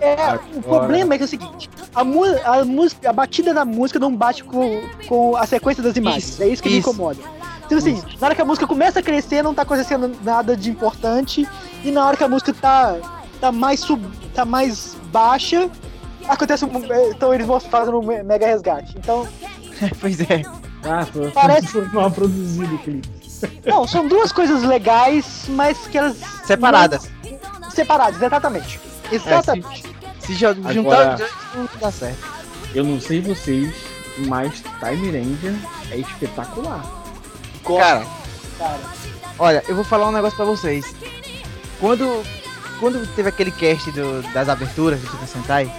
é Agora- o problema é que é o seguinte: a, mu a, música, a batida da música não bate com, com a sequência das imagens. Isso, é isso que me isso. incomoda. Então, assim, na hora que a música começa a crescer, não tá acontecendo nada de importante. E na hora que a música tá, tá, mais, sub, tá mais baixa, acontece um, então eles vão fazendo um mega resgate. Então, pois é. Ah, foi, Parece- foi mal produzido o clipe. Não, são duas coisas legais, mas que elas Separadas. não- separadas, exatamente. Exatamente. Se jo- juntar Agora- os dois, não dá certo. Eu não sei vocês, mas Time Ranger é espetacular. Cara, cara. olha, eu vou falar um negócio pra vocês. Quando, quando teve aquele cast do- das aberturas do Super Sentai,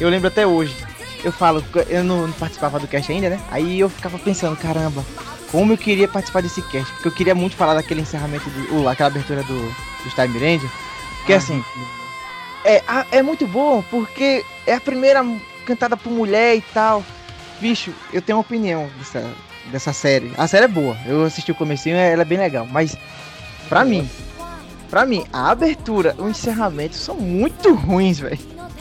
eu lembro até hoje. Eu falo, eu não, não participava do cast ainda, né? Aí eu ficava pensando, caramba, como eu queria participar desse cast. Porque eu queria muito falar daquele encerramento, do, ou aquela abertura do, do Time Ranger. Porque assim, é, é muito bom porque é a primeira cantada por mulher e tal. Bicho, eu tenho uma opinião dessa, dessa série. A série é boa. Eu assisti o comecinho, ela é bem legal. Mas, pra mim, pra mim, a abertura, o encerramento são muito ruins, velho.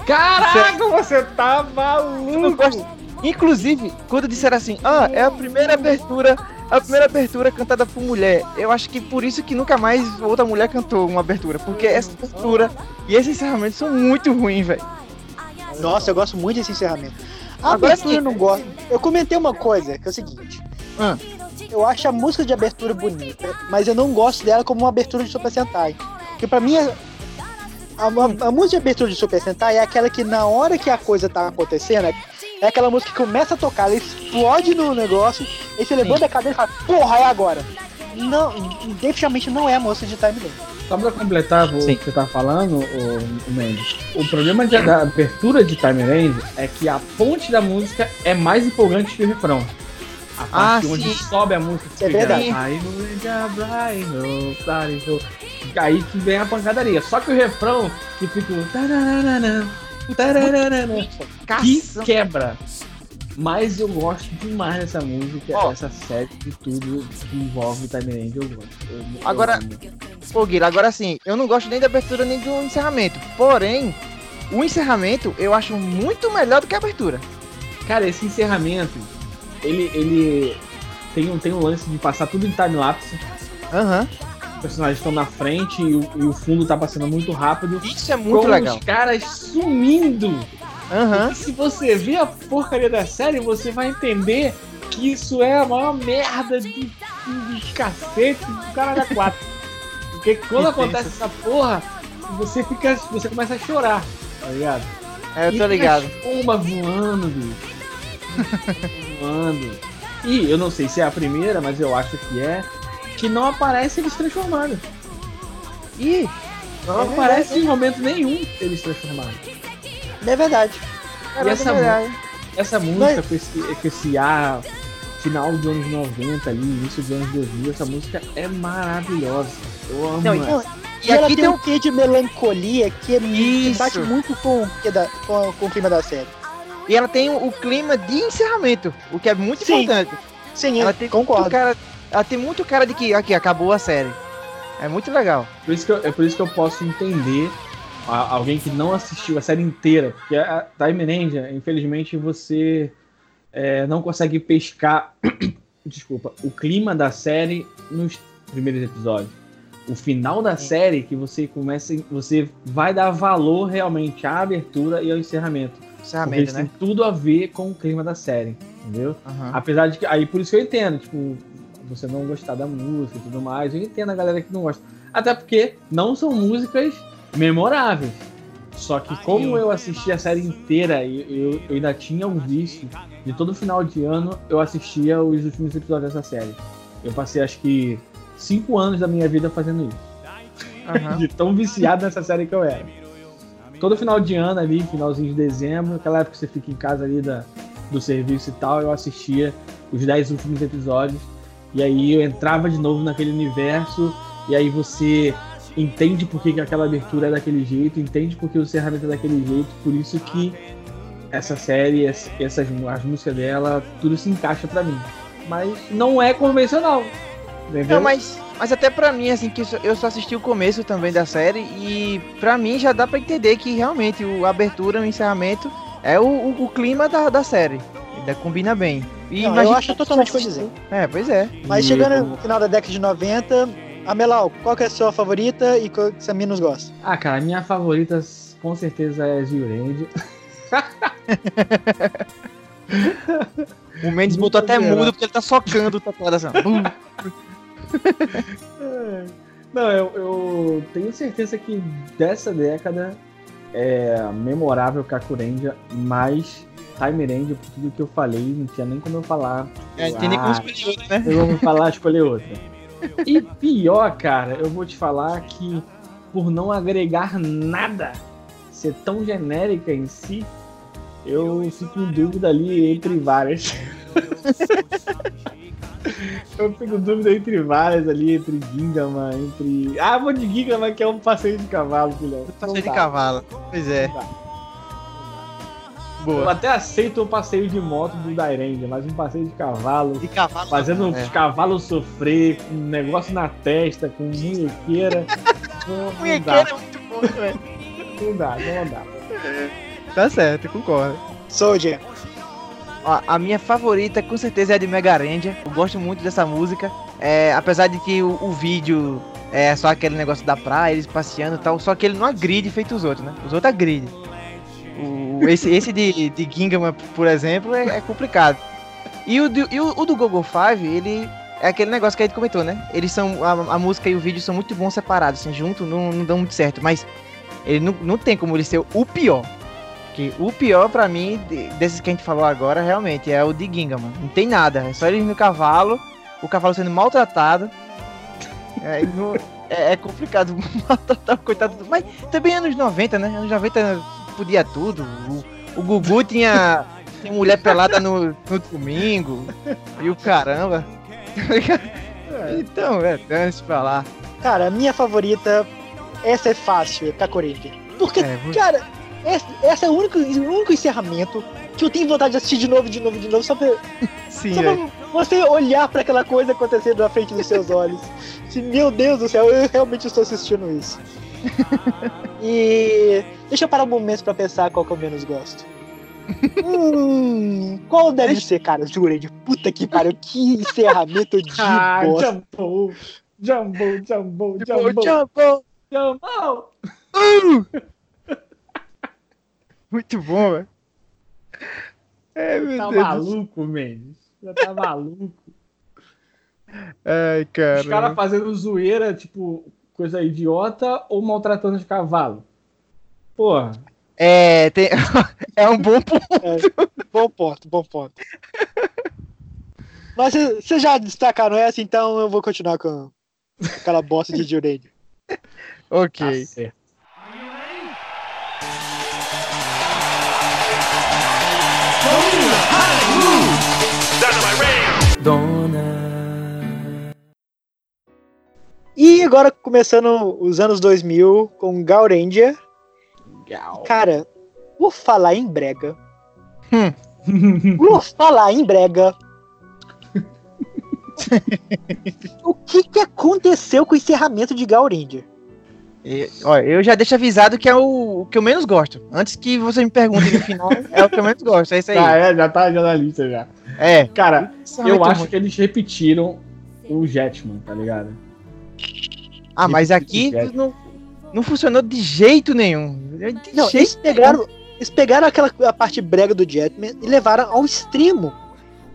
Caraca, você tá maluco! Inclusive, quando disseram assim, ah, é a primeira abertura, a primeira abertura cantada por mulher. Eu acho que por isso que nunca mais outra mulher cantou uma abertura. Porque essa abertura e esse encerramento são muito ruins, velho. Nossa, eu gosto muito desse encerramento. A Agora abertura sim. eu não gosto. Eu comentei uma coisa, que é o seguinte. Ah. Eu acho a música de abertura bonita, mas eu não gosto dela como uma abertura de Super Sentai. Porque pra mim, a, a- a música de abertura de Super Sentai é aquela que na hora que a coisa tá acontecendo, é, aquela música que começa a tocar, ela explode no negócio, aí você levanta a cabeça e fala, porra, é agora. Não, definitivamente não é a música de Time Limit. Só pra completar o Sim. que você tá falando, o, o Mendes, o problema de- da abertura de Time Ranger é que a ponte da música é mais empolgante que o refrão. A parte Ah, onde sim. sobe a música. É verdade. Aí que vem a pancadaria. Só que o refrão que fica. O Que quebra. Mas eu gosto demais dessa música, Ó. dessa série de tudo que envolve Time Ranger. Eu gosto. Eu- Agora-. Pô, Guilherme, agora sim, eu não gosto nem da abertura nem do encerramento. Porém, o encerramento eu acho muito melhor do que a abertura. Cara, esse encerramento, ele, ele tem, um, tem um lance de passar tudo em time-lapse. Aham. Os personagens estão na frente e o, e o fundo tá passando muito rápido. Isso é muito legal. os caras sumindo. Aham. E se você ver a porcaria da série, você vai entender que isso é a maior merda de, de, de cacete do cara da 4. Porque quando acontece essa porra, você fica. Você começa a chorar, tá ligado? É, eu E tô tem ligado. pombas voando, bicho. voando. E eu não sei se é a primeira, mas eu acho que é. Que não aparece eles transformados. Ih, Não É aparece em momento nenhum eles transformados. É verdade. caraca, essa é verdade. Essa música com esse, com esse ar final dos anos 90 ali, início dos anos 2000, essa música é maravilhosa. Eu amo Não, essa. Não, E e ela aqui tem tem um quê de melancolia que, é, que bate muito com, o com, com o clima da série. E ela tem o, o clima de encerramento, o que é muito Sim. importante. Sim, Ela tem concordo. muito cara, ela tem muito cara de que aqui acabou a série. É muito legal. Por isso que eu, é por isso que eu posso entender a- alguém que não assistiu a série inteira, porque a Time Ranger, infelizmente, você é, não consegue pescar, desculpa, o clima da série nos primeiros episódios. O final da Sim. série que você começa, você vai dar valor realmente à abertura e ao encerramento. Encerramento, né? têm tudo a ver com o clima da série, entendeu? Aham. Apesar de que. Aí por isso que eu entendo, tipo, você não gostar da música e tudo mais. Eu entendo a galera que não gosta. Até porque não são músicas memoráveis. Só que como eu assisti a série inteira e eu, eu ainda tinha um vício, de todo final de ano eu assistia os últimos episódios dessa série. Eu passei acho que cinco anos da minha vida fazendo isso. Aham. De tão viciado nessa série que eu era. Todo final de ano ali, finalzinho de dezembro, aquela época que você fica em casa ali da, do serviço e tal, eu assistia os 10 últimos episódios. E aí eu entrava de novo naquele universo, e aí você entende por que, que aquela abertura é daquele jeito, entende por que o encerramento é daquele jeito, por isso que essa série, ess- essas, as músicas dela, tudo se encaixa pra mim. Mas não é convencional. Entendeu? Não, mas, mas até pra mim, assim, que eu só- assisti o começo também da série e pra mim já dá pra entender que realmente a abertura o encerramento é o, o, o clima da, da série. Ainda combina bem. E Não, eu acho que totalmente condizente. É, pois é. Mas E chegando eu- no final da década de 90, a Melau, qual que é a sua favorita e qual que você menos gosta? Ah, cara, a minha favorita com certeza é Zyurend. o Mendes botou até mudo porque ele tá socando o tatuado assim. É. Não, eu, eu tenho certeza que dessa década é memorável Kakurendia, mas Time Ranger, por tudo que eu falei, não tinha nem como eu falar. É, não tem nem como escolher outra, né? Eu vou falar, escolher outra. E pior, cara, eu vou te falar que por não agregar nada, ser tão genérica em si, eu fico em dúvida ali entre várias. eu fico em dúvida entre várias ali, entre Gingama, entre. Ah, vou de Gingama que é um passeio de cavalo, filhão. Passeio de cavalo. Pois é. Boa. Eu até aceito o passeio de moto do Dairanger, mas um passeio de cavalo. De cavalo. Fazendo os cavalos sofrer, com um negócio na testa, com munhequeira. munhequeira é muito bom, velho. Não dá, não dá. Tá certo, concordo. Soldier. Ó, a minha favorita com certeza é a de Mega Ranger. Eu gosto muito dessa música. É, apesar de que o, o, vídeo é só aquele negócio da praia, eles passeando e tal, só que ele não agride feito os outros, né? Os outros agridem. O, esse, esse de, de Gingama, por exemplo, é, é complicado. E o, do, e o, o do Google Five, ele é aquele negócio que a gente comentou, né? Eles são. A, a música e o vídeo são muito bons separados, assim, junto não, não dão muito certo. Mas ele não, não tem como ele ser o pior. Que o pior para mim, desses que a gente falou agora, realmente, é o de Gingama. Não tem nada. É só ele no cavalo, o cavalo sendo maltratado. É, é, é complicado maltratar o coitado. Mas também anos 90, né? Anos 90 podia tudo. O, o Gugu tinha, tinha mulher pelada no, no domingo. E o caramba. então, é, dane-se pra lá. Cara, a minha favorita, essa é fácil, é Kakorinja. Porque, é, cara, esse, esse é o único, o único encerramento que eu tenho vontade de assistir de novo, de novo, de novo, só pra, Sim, só pra é. você olhar para aquela coisa acontecendo na frente dos seus olhos. Meu Deus do céu, eu realmente estou assistindo isso. E deixa eu parar um momento para pensar qual que eu menos gosto. hum, qual deve ser, cara? Jurei de puta que pariu, que encerramento de ah, bosta. Jumbo, jumbo, jumbo, jumbo, jumbo, jumbo. Uh! Muito bom, velho. É, meu tá Deus. maluco, Mendes. Já tá maluco. Ai, cara. Os caras fazendo zoeira, tipo, coisa idiota ou maltratando os cavalos. Porra. É, tem... é um bom ponto. É, bom ponto, bom ponto. Mas vocês já destacaram essa, então eu vou continuar com aquela bosta de Jureid. ok. Tá certo. E agora começando os anos 2000 com Gaurendia. Gal. Cara, vou falar em brega. Hum. vou falar em brega. o que, que aconteceu com o encerramento de Gaurendia? olha, eu já deixo avisado que é o, o, que eu menos gosto. Antes que você me pergunte no final, é o que eu menos gosto. É isso aí. Ah, é, já tá já na lista já. É. Cara, é eu acho que eles repetiram o Jetman, tá ligado? Ah, mas aqui não, não funcionou de jeito nenhum. De não, jeito eles pegaram, eles pegaram aquela a parte brega do Jetman e levaram ao extremo.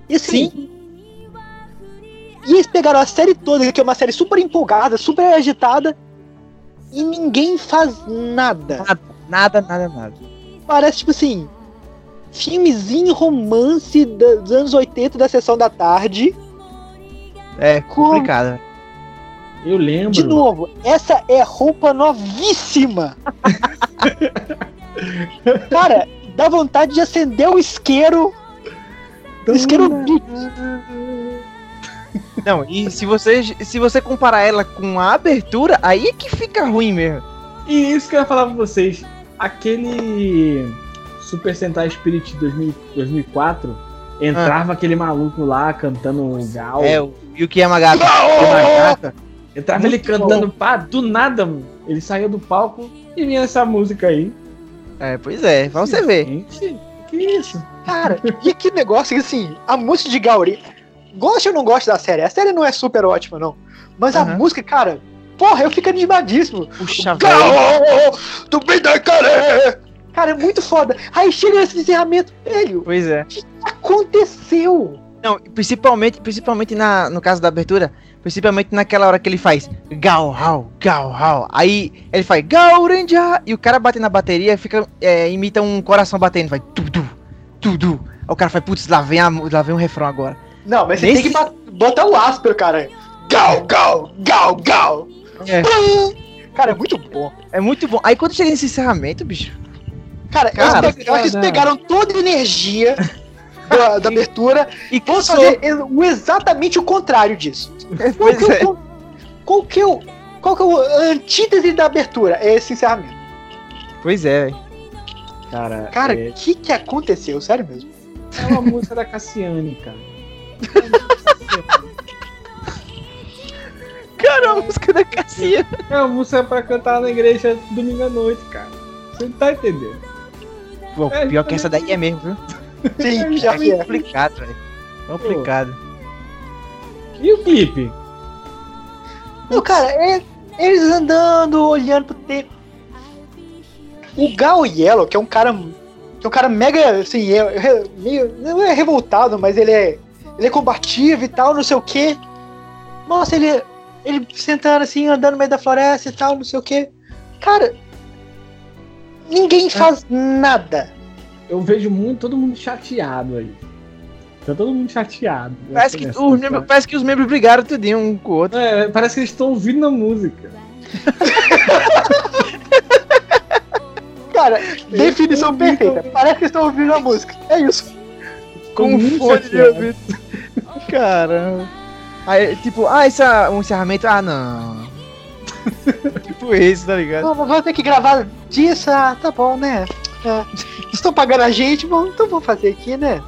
E assim, Sim. E eles pegaram a série toda, que é uma série super empolgada, super agitada, e ninguém faz nada. Nada, nada, nada, nada. Parece tipo assim, filmezinho romance dos anos 80 da sessão da tarde. É, complicado. Eu lembro. De novo, essa é roupa novíssima. Cara, dá vontade de acender o isqueiro. O isqueiro. Não, e se você, se você comparar ela com a abertura, aí é que fica ruim mesmo. E isso que eu ia falar pra vocês. Aquele Super Sentai Spirit 2000, 2004, entrava ah. aquele maluco lá cantando o Gal. É, o Yuki Yamagata. Yamagata. Entrava Muito ele cantando, pá, do nada, ele saiu do palco e vinha essa música aí. É, pois é, pra você ver. Gente, que isso? Cara, e que negócio, assim, a música de Gauri goste ou não goste da série, a série não é super ótima, não. Mas uhum. a música, cara, porra, eu fico animadíssimo. Puxa, velho. Do Bidakare! Cara, é muito foda. Aí chega nesse encerramento, velho. Pois é. O que aconteceu? Não, principalmente, principalmente na, no caso da abertura, principalmente naquela hora que ele faz Gal Hau, Gal Hau. Aí ele faz Gaurenja e o cara bate na bateria fica é, imita um coração batendo, vai tudo, tudo. Aí o cara faz, putz, lá vem, a, lá vem um refrão agora. Não, mas você Nesse- tem que botar o áspero, cara. Gal, gal, gal, gal. É. Cara, é muito bom. É muito bom. Aí quando chega nesse encerramento, bicho, Cara, Cara, eles pe- eu acho que eles pegaram toda a energia da, da abertura e Vamos fazer o exatamente o contrário disso. Qual Pois que, é é. o, qual que é o. Qual que é o- a antítese da abertura? É esse encerramento. Pois é. Cara, Cara, o é, que que aconteceu? Sério mesmo? é uma música da Cassiane, cara. Cara, a música da Cassia. É uma música pra cantar na igreja domingo à noite, cara. Você não tá entendendo. Pô, É, pior que essa daí é mesmo, viu? Sim, já É que é. complicado, velho. Complicado. E o clipe? Não, cara, é, eles andando, olhando pro tempo. O Gal Yellow, que é um cara. Que é um cara mega, assim, é, é meio. Não é revoltado, mas ele é. Ele é combativo e tal, não sei o quê. Nossa, ele. Ele sentando assim, andando no meio da floresta e tal, não sei o quê. Cara. Ninguém faz nada. Eu vejo muito, todo mundo chateado aí. Tá todo mundo chateado. Parece que, os membros, parece que os membros brigaram tudinho um com o outro. É, parece que eles estão ouvindo a música. Cara, definição perfeita. Parece que estão ouvindo a música. É isso. Com muito fone de ouvido. Caramba. Aí, tipo, ah, esse é um encerramento. Ah, não. tipo isso, tá ligado? Vamos ter que gravar disso. Ah, tá bom, né? É. Estão pagando a gente, bom, então vamos fazer aqui, né?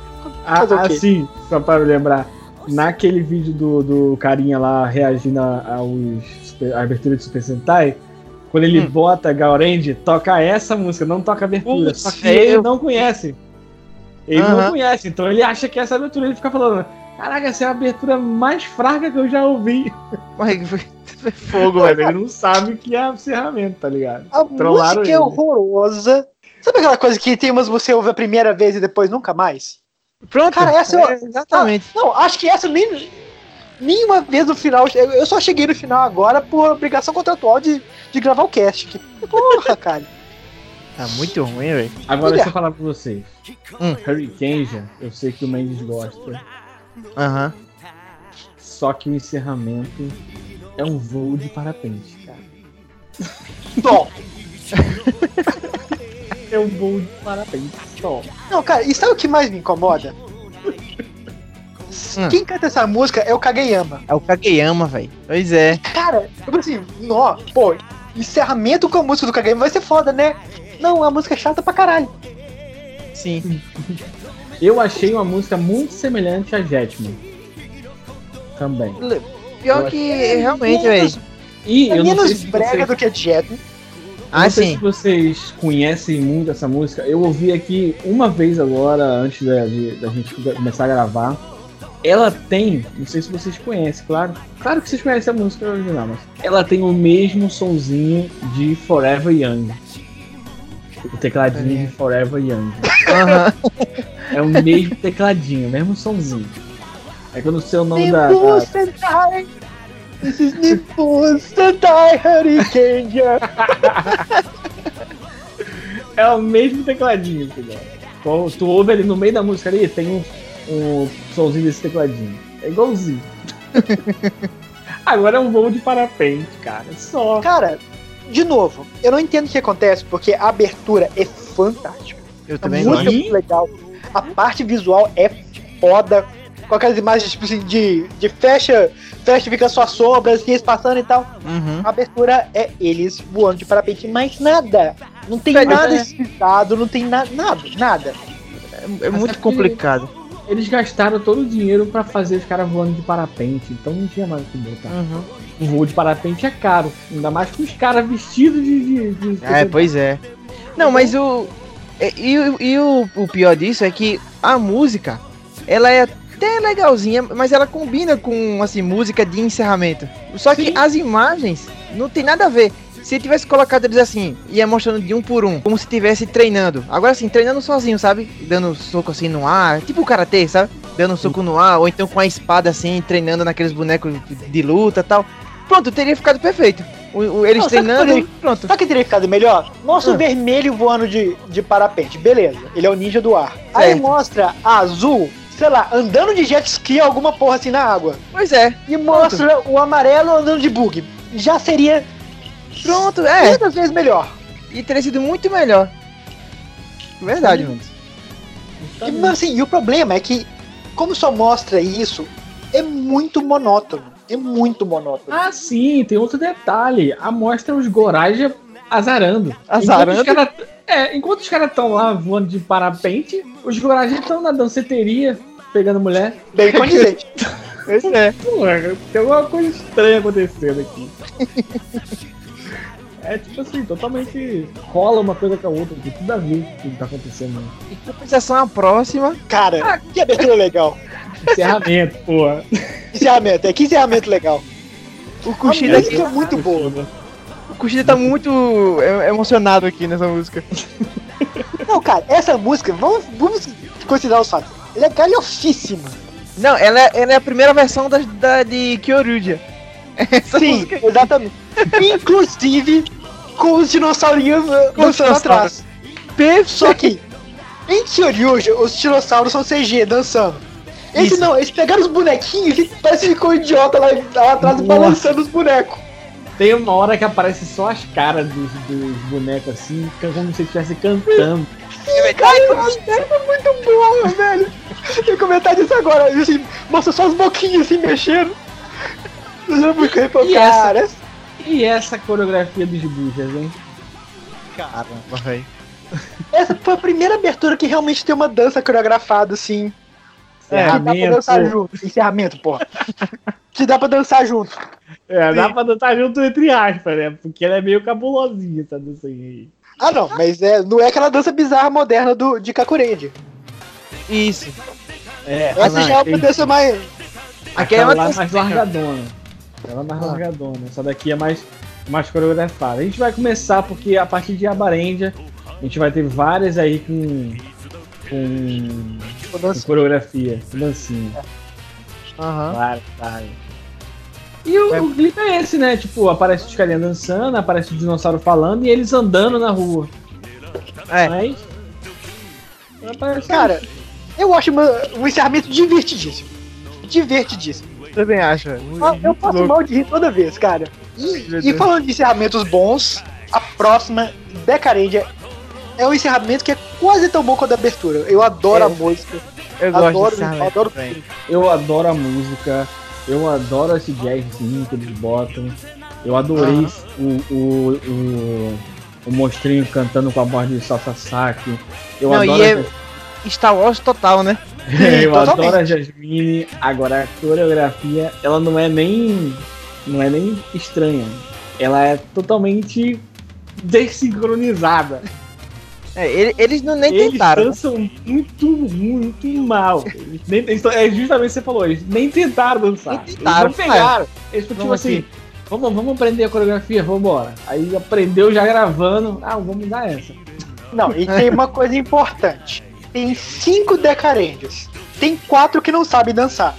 Ah, Fazer o quê? assim, só para lembrar, naquele vídeo do, do carinha lá reagindo a- aos à abertura de Super Sentai, quando ele Hum. bota Gaurange, toca essa música, não toca a abertura. Só que é, ele eu- não conhece. Ele Aham. não conhece, então ele acha que essa abertura ele fica falando. Caraca, essa é a abertura mais fraca que eu já ouvi. Mas foi, fogo, velho. ele não sabe que é encerramento, tá ligado? A Trollaram música é ele. horrorosa. Sabe aquela coisa que tem umas você ouve a primeira vez e depois nunca mais? Pronto. Cara, essa é, eu- Exatamente. Não, acho que essa nem. Nenhuma vez no final. Eu só cheguei no final agora por obrigação contratual de, de gravar o cast. Que porra, cara. Tá muito ruim, velho. Agora deixa eu falar pra vocês. Hum. Hurricane, eu sei que o Mendes gosta. Aham. Só que o encerramento é um voo de parapente, cara. Bom, É um voo de parapente só. não, cara, e sabe o que mais me incomoda? Hum. Quem canta essa música é o Kageyama. É o Kageyama, velho. Pois é. Cara, eu falei assim, ó, pô, encerramento com a música do Kageyama vai ser foda, né? Não, a música é chata pra caralho. Sim. Eu achei uma música muito semelhante a Jetman. Também. Pior Eu que É realmente, velho. E É eu não sei menos se brega vocês, do que Jet. Ah, não sei se vocês conhecem muito essa música. Eu ouvi aqui uma vez agora, antes da, da gente começar a gravar. Ela tem, não sei se vocês conhecem, claro. Claro que vocês conhecem a música original, mas ela tem o mesmo sonzinho de Forever Young. O tecladinho de Forever Young. Aham. É o mesmo tecladinho, o mesmo sonzinho. É quando o seu nome da. Da- This is Nippon Sentai Hurricane! É o mesmo tecladinho, filho. Tu, tu ouve ali no meio da música ali, tem um, um somzinho desse tecladinho. É igualzinho. Agora é um voo de parapente, cara. Só. Cara, de novo, eu não entendo o que acontece, porque a abertura é fantástica. Eu A também é muito legal. A parte visual é foda. Com aquelas imagens, tipo assim, de, de fecha, fecha, fica só sombras, assim, eles passando e tal. Uhum. A abertura é eles voando de parapente, mais nada. Não tem nada é- explicado, não tem na, nada, nada. É, é muito complicado. Eles gastaram todo o dinheiro pra fazer os caras voando de parapente, então não tinha mais o que botar. Uhum. O voo de parapente é caro, ainda mais com os caras vestidos de. de, de- É, pois é. Não, mas o. E, e o- e o, o pior disso é que a música, ela é até legalzinha, mas ela combina com, assim, música de encerramento. Só que Sim. as imagens não tem nada a ver. Se tivesse colocado eles assim, ia mostrando de um por um, como se estivesse treinando. Agora assim, treinando sozinho, sabe? Dando soco assim no ar, tipo o karatê, sabe? Dando soco no ar, ou então com a espada assim, treinando naqueles bonecos de luta e tal. Pronto, teria ficado perfeito. O, o- eles Não, sabe treinando que e pronto. Sabe o que teria ficado melhor? Mostra Ah. o vermelho voando de, de parapente, beleza. Ele é o ninja do ar. Aí Certo. mostra a azul, sei lá, andando de jet ski alguma porra assim na água. Pois é. E mostra o amarelo andando de bug. Já seria Pronto, é. 500 vezes melhor. E teria sido muito melhor. Verdade, mano. E, mas, assim, e o problema é que, como só mostra isso, é muito monótono. É muito monótono. Ah, sim, tem outro detalhe. A mostra os Goraja azarando. Azarando? Enquanto os cara- é, enquanto os caras estão lá voando de parapente, os Goraja estão na danceteria, pegando mulher. Bem condizente. Pois é. Porra, tem alguma coisa estranha acontecendo aqui. É tipo assim, totalmente rola uma coisa com a outra, tem tudo a ver com o que tá acontecendo. Em compensação, a próxima. Cara, que abertura legal. Encerramento, porra. Encerramento, é que encerramento legal. O Kushida, música é muito boa. O Kushida tá muito é- emocionado aqui nessa música. Não, cara, essa música, vamos, vamos considerar os fatos. Ela é galhofíssima. Não, ela é, ela é a primeira versão da, da de Kyoryuja. Essa Sim, música- exatamente. Inclusive com os dinossaurinhos eh, dançando atrás. Perfeito. Só que em Kyoryuja, os dinossauros são CG dançando. Esse Isso. não, eles pegaram os bonequinhos e parece que ficou idiota lá, lá atrás Nossa. balançando os bonecos. Tem uma hora que aparece só as caras dos, dos bonecos assim, como se estivesse cantando. Cara, os bonecos é muito bom, velho. Tem comentar disso agora, assim, mostra só os boquinhos assim mexendo. Eu vou pô, E cara, E essa coreografia dos bujas, hein? Caramba, velho. essa foi a primeira abertura que realmente tem uma dança coreografada, assim. É, que dá pra dançar junto. Encerramento, porra. que dá pra dançar junto. É, dá pra dançar junto entre aspas, né? Porque ela é meio cabulosinha essa dança aí. Ah, não, mas é, não é aquela dança bizarra moderna do, de Kakurenji. Isso. É, Essa já é uma dança mais. Aqui é Aquela uma é dança- mais largadona. Ela é mais largadona. Essa daqui é mais, mais coreografada. A gente vai começar porque a partir de Abarendia a gente vai ter várias aí com. com, com coreografia, com dancinha. Aham. Várias, várias. E o, É. o clipe é esse, né? Tipo, aparece os carinha dançando, aparece o dinossauro falando e eles andando na rua. É. Mas. Aparece Cara, eu acho um encerramento divertidíssimo. Divertidíssimo. Também acho. Eu Muito passo louco. mal de rir toda vez, cara. E, e falando de encerramentos bons, a próxima, Decarendia, é um encerramento que é quase tão bom quanto a abertura. Eu adoro É. a música, Eu gosto adoro, eu encerramento adoro tudo. Eu adoro a música, eu adoro esse jazzinho que eles botam. Eu adorei Aham. o, o, o, o monstrinho cantando com a voz de Sasaki. Eu Não, e adoro é- Star Wars total, né? eu totalmente. adoro a Jasmine. Agora a coreografia, ela não é nem não é nem estranha. Ela é totalmente desincronizada. É, ele- eles não nem eles tentaram. né? dançam muito, muito mal. Eles nem, eles é justamente o que você falou, eles nem tentaram dançar. Nem tentaram, Eles não pegaram. Eles tipo assim, vamos, vamos aprender a coreografia, vamos embora. Aí aprendeu já gravando, ah, vamos dar essa. Não, e tem uma coisa importante. Tem cinco Decarendias. Tem quatro que não sabem dançar.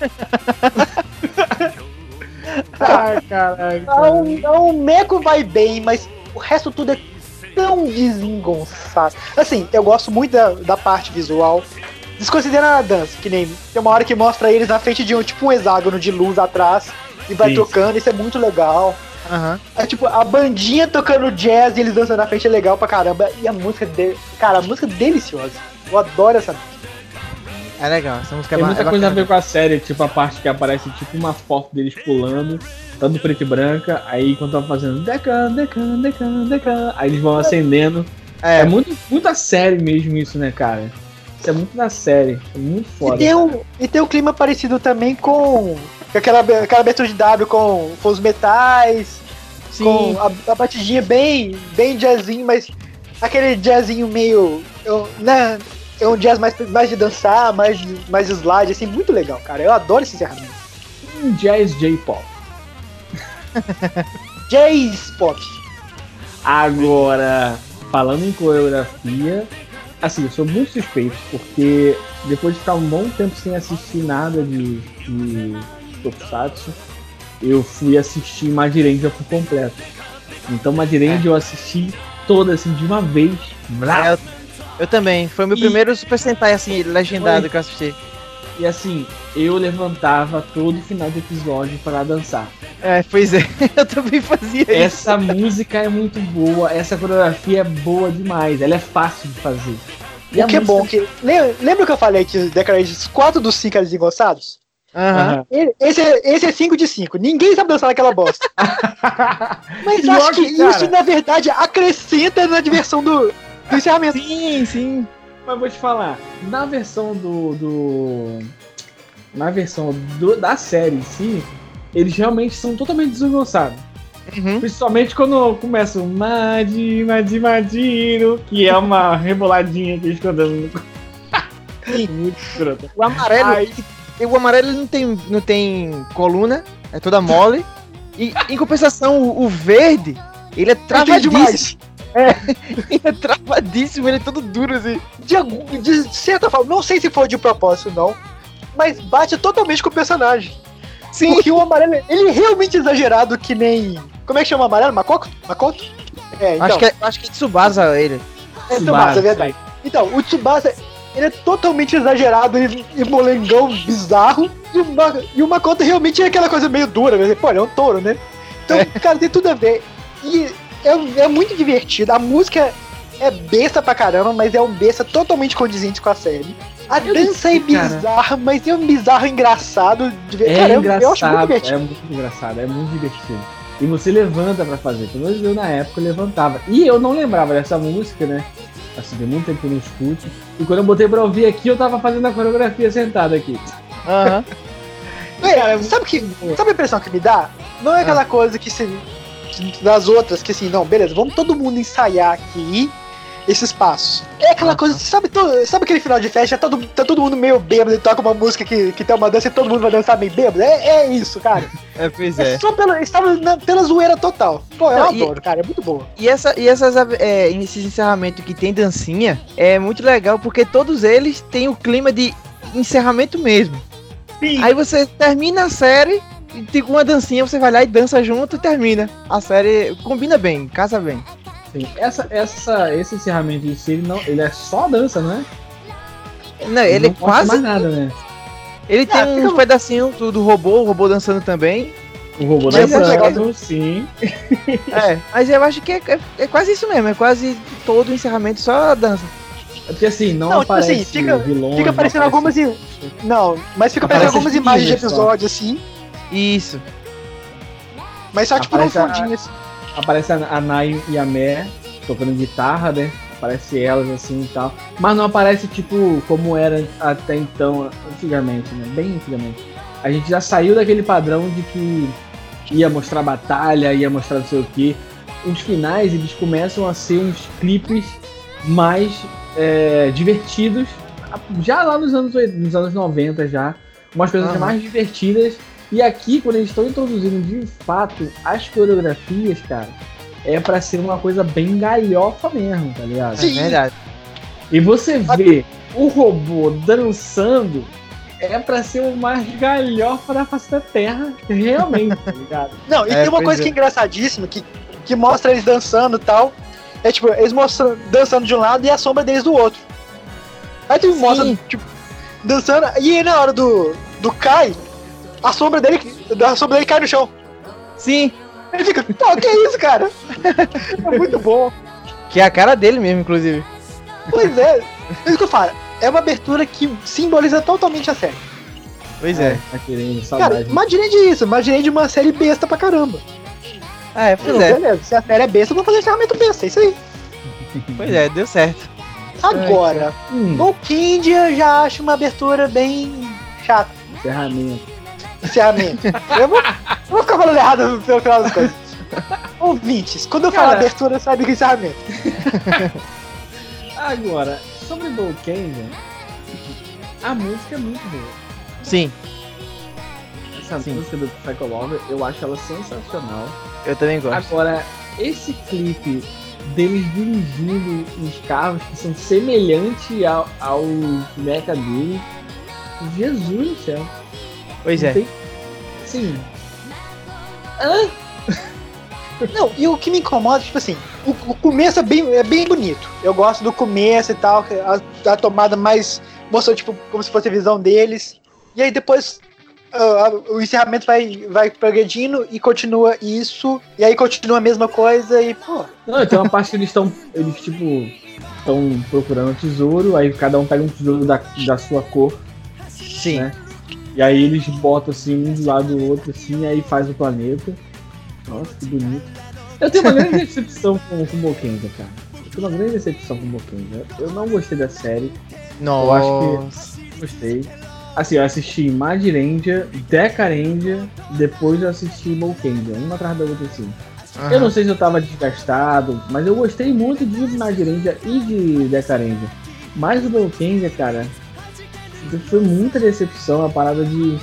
Ai, caralho. Então, então, o Meco vai bem, mas o resto tudo é tão desengonçado. Assim, eu gosto muito da, da parte visual. Desconsiderando a dança, que nem tem uma hora que mostra eles na frente de um tipo um hexágono de luz atrás e vai Sim. tocando, isso é muito legal. Aham. É tipo, a bandinha tocando jazz e eles dançando na frente é legal pra caramba. E a música dele. Cara, a música é deliciosa. Eu adoro essa música. É legal, essa música é Tem muita é coisa a ver com a série, tipo a parte que aparece tipo uma foto deles pulando, tanto preto e branca, aí quando tava fazendo decan, decan, decan, decan, aí eles vão acendendo. É, É, muito, muito a série mesmo isso, né, cara? Isso é muito da série, é muito E foda. tem, um, e tem um clima parecido também com. aquela, aquela abertura de W com, com os metais, sim. com a, a batidinha bem, bem jazzinho, mas aquele jazzinho meio. eu- né? É um jazz mais, mais de dançar, mais, mais de slide, assim, muito legal, cara. Eu adoro esse encerramento. Um jazz J-pop. Pop. Agora, falando em coreografia, assim, eu sou muito suspeito, porque depois de ficar um bom tempo sem assistir nada de, de Tokusatsu, eu fui assistir Madirenja por completo. Então Madirenja eu assisti toda assim de uma vez. É, eu, eu também. Foi meu E- primeiro Super Sentai assim, legendado Foi. que eu assisti. E assim, eu levantava todo final de episódio para dançar. É, pois é. Eu também fazia isso. Essa música é muito boa, essa coreografia é boa demais, ela é fácil de fazer. E O que é bom, que. Lembra, que eu falei que Decarantes 4 dos 5 eram desengonçados? Ele- Esse é, esse é 5 de 5. Ninguém sabe dançar naquela bosta. Mas acho que que, cara- isso, na verdade, acrescenta na diversão do, do encerramento. Sim, sim. Mas vou te falar, na versão do. do- na versão do- da série em si, eles realmente são totalmente desengonçados. Uhum. Principalmente quando começa o Madi, Madi, Madiro, que é uma reboladinha que eles ficam dando. Muito escrota. O amarelo, ele- o amarelo não tem, não tem coluna, é toda mole. E em compensação, o, o verde, ele é Travadíssimo. demais. Ele é travadíssimo, ele é todo duro assim. De, de certa forma, não sei se foi de propósito, não. Mas bate totalmente com o personagem. Sim. Porque o amarelo, ele é realmente exagerado que nem. Como é que chama o amarelo? Makoto? Makoto? É, então. Acho que é, acho que é Tsubasa ele. é Tsubasa, Tsubasa, é verdade. Então, o Tsubasa, ele é totalmente exagerado e, e molengão bizarro. E o, e o Makoto realmente é aquela coisa meio dura, né? Pô, ele é um touro, né? Então, cara, tem tudo a ver. E é, é muito divertido. A música é besta pra caramba, mas é um besta totalmente condizente com a série. A Eu dança é cara. bizarra, mas é um bizarro engraçado. De ver. É cara, eu- eu acho muito engraçado, divertido. é muito engraçado, é muito divertido. E você levanta pra fazer. Pelo menos eu na época eu levantava. E eu não lembrava dessa música, né? Assim, tem muito tempo que eu não escuto. E quando eu botei pra ouvir aqui, eu tava fazendo a coreografia sentado aqui. Aham. É, Cara, é sabe, que, sabe a impressão que me dá? Não é aquela coisa que se, das outras, que assim, não, beleza, vamos todo mundo ensaiar aqui esses passos. É aquela Ah, coisa, sabe, to- sabe aquele final de festa, todo, tá todo mundo meio bêbado e toca uma música que, que tem uma dança e todo mundo vai dançar meio bêbado? É, é isso, cara. É, pois É, é. só pela, estava na- pela zoeira total. Pô, eu Não, e- adoro, cara, é muito boa. E, essa, e essas, é, esses encerramentos que tem dancinha é muito legal porque todos eles têm o clima de encerramento mesmo. Sim. Aí você termina a série, e tem uma dancinha, você vai lá e dança junto e termina. A série combina bem, casa bem. Sim, Essa, essa, esse encerramento em si, ele, não, ele é só dança, não é? Não, ele não é mostra quase. mais nada, né? Ele tem Ah, uns fica- pedacinhos do, do robô, o robô dançando também. O robô é dançando, sim. É, mas eu acho que é, é, é quase isso mesmo, é quase todo o encerramento só a dança. É porque assim, não, Não, tipo aparece assim, fica- vilões, Fica não aparecendo aparece- algumas. Não, mas fica aparecendo Aparece algumas imagens de teasers só. episódio, assim. Isso. Mas só tipo num Aparece a- fundinho, assim. Aparece a, a Nai e a Mé tocando guitarra, né? Aparece elas assim e tal. Mas não aparece, tipo, como era até então, antigamente, né? Bem antigamente. A gente já saiu daquele padrão de que ia mostrar batalha, ia mostrar não sei o quê. Os finais, eles começam a ser uns clipes mais é, divertidos. Já lá nos anos, nos anos 90 já. Umas coisas mais divertidas. E aqui, quando eles estão introduzindo de fato as coreografias, cara, é pra ser uma coisa bem galhofa mesmo, tá ligado? Sim. É verdade. E você vê o robô dançando, é pra ser o mais galhofa da face da Terra, realmente, tá ligado? Não, e É, tem uma coisa é. que é engraçadíssima, que, que mostra eles dançando e tal. É tipo, eles mostram dançando de um lado e a sombra deles do outro. Aí tu Sim. mostra, tipo, dançando, e aí na hora do, do Kai, a sombra dele. A sombra dele cai no chão. Sim, Ele fica, pô, que isso, cara? É muito bom. que é a cara dele mesmo, inclusive. Pois é, é isso que eu falo. É uma abertura que simboliza totalmente a série. Pois é. Tá querendo Cara, saudade. imaginei disso, imaginei de uma série besta pra caramba. É, pois Não, é, Beleza, se a série é besta, eu vou fazer encerramento besta, é isso aí. pois é, deu certo. Agora, Hum, Volkindia eu já acho uma abertura bem chata. encerramento. Encerramento. eu, vou, vou ficar falando errado pelo final das coisas. Ouvintes, quando eu Cara. abertura, sabe que encerramento. Agora, sobre Volcanga, a música é muito boa. Sim, Essa Sim. música do Psycho Lover, eu acho ela sensacional. eu também gosto. Agora, esse clipe deles dirigindo uns carros que são semelhantes ao, ao mecha dele. Jesus do céu. Pois Não é. tem- Sim. Hã? Não, e o que me incomoda, tipo assim, o, o começo é bem, é bem bonito. Eu gosto do começo e tal, que a, a tomada mais mostrou, tipo, como se fosse a visão deles. E aí depois ah, o encerramento vai, vai progredindo e continua isso, e aí continua a mesma coisa e, pô. Não, tem uma parte que eles estão. Eles, tipo, estão procurando um tesouro, aí cada um pega um tesouro da, da sua cor, Sim. né? E aí eles botam assim, um do lado do outro, assim, aí faz o planeta. Nossa, que bonito. Eu tenho uma grande decepção com, com o Bokenja, cara. Eu tenho uma grande decepção com o Bokenja. Eu não gostei da série, Nossa. acho gostei. Assim, eu assisti Magirendia, Decarendia, depois eu assisti Bokenja, uma atrás da outra assim. Eu não sei se eu tava desgastado, mas eu gostei muito de Magirendia e de Decarendia. Mas o Bokenja, cara, foi muita decepção a parada de,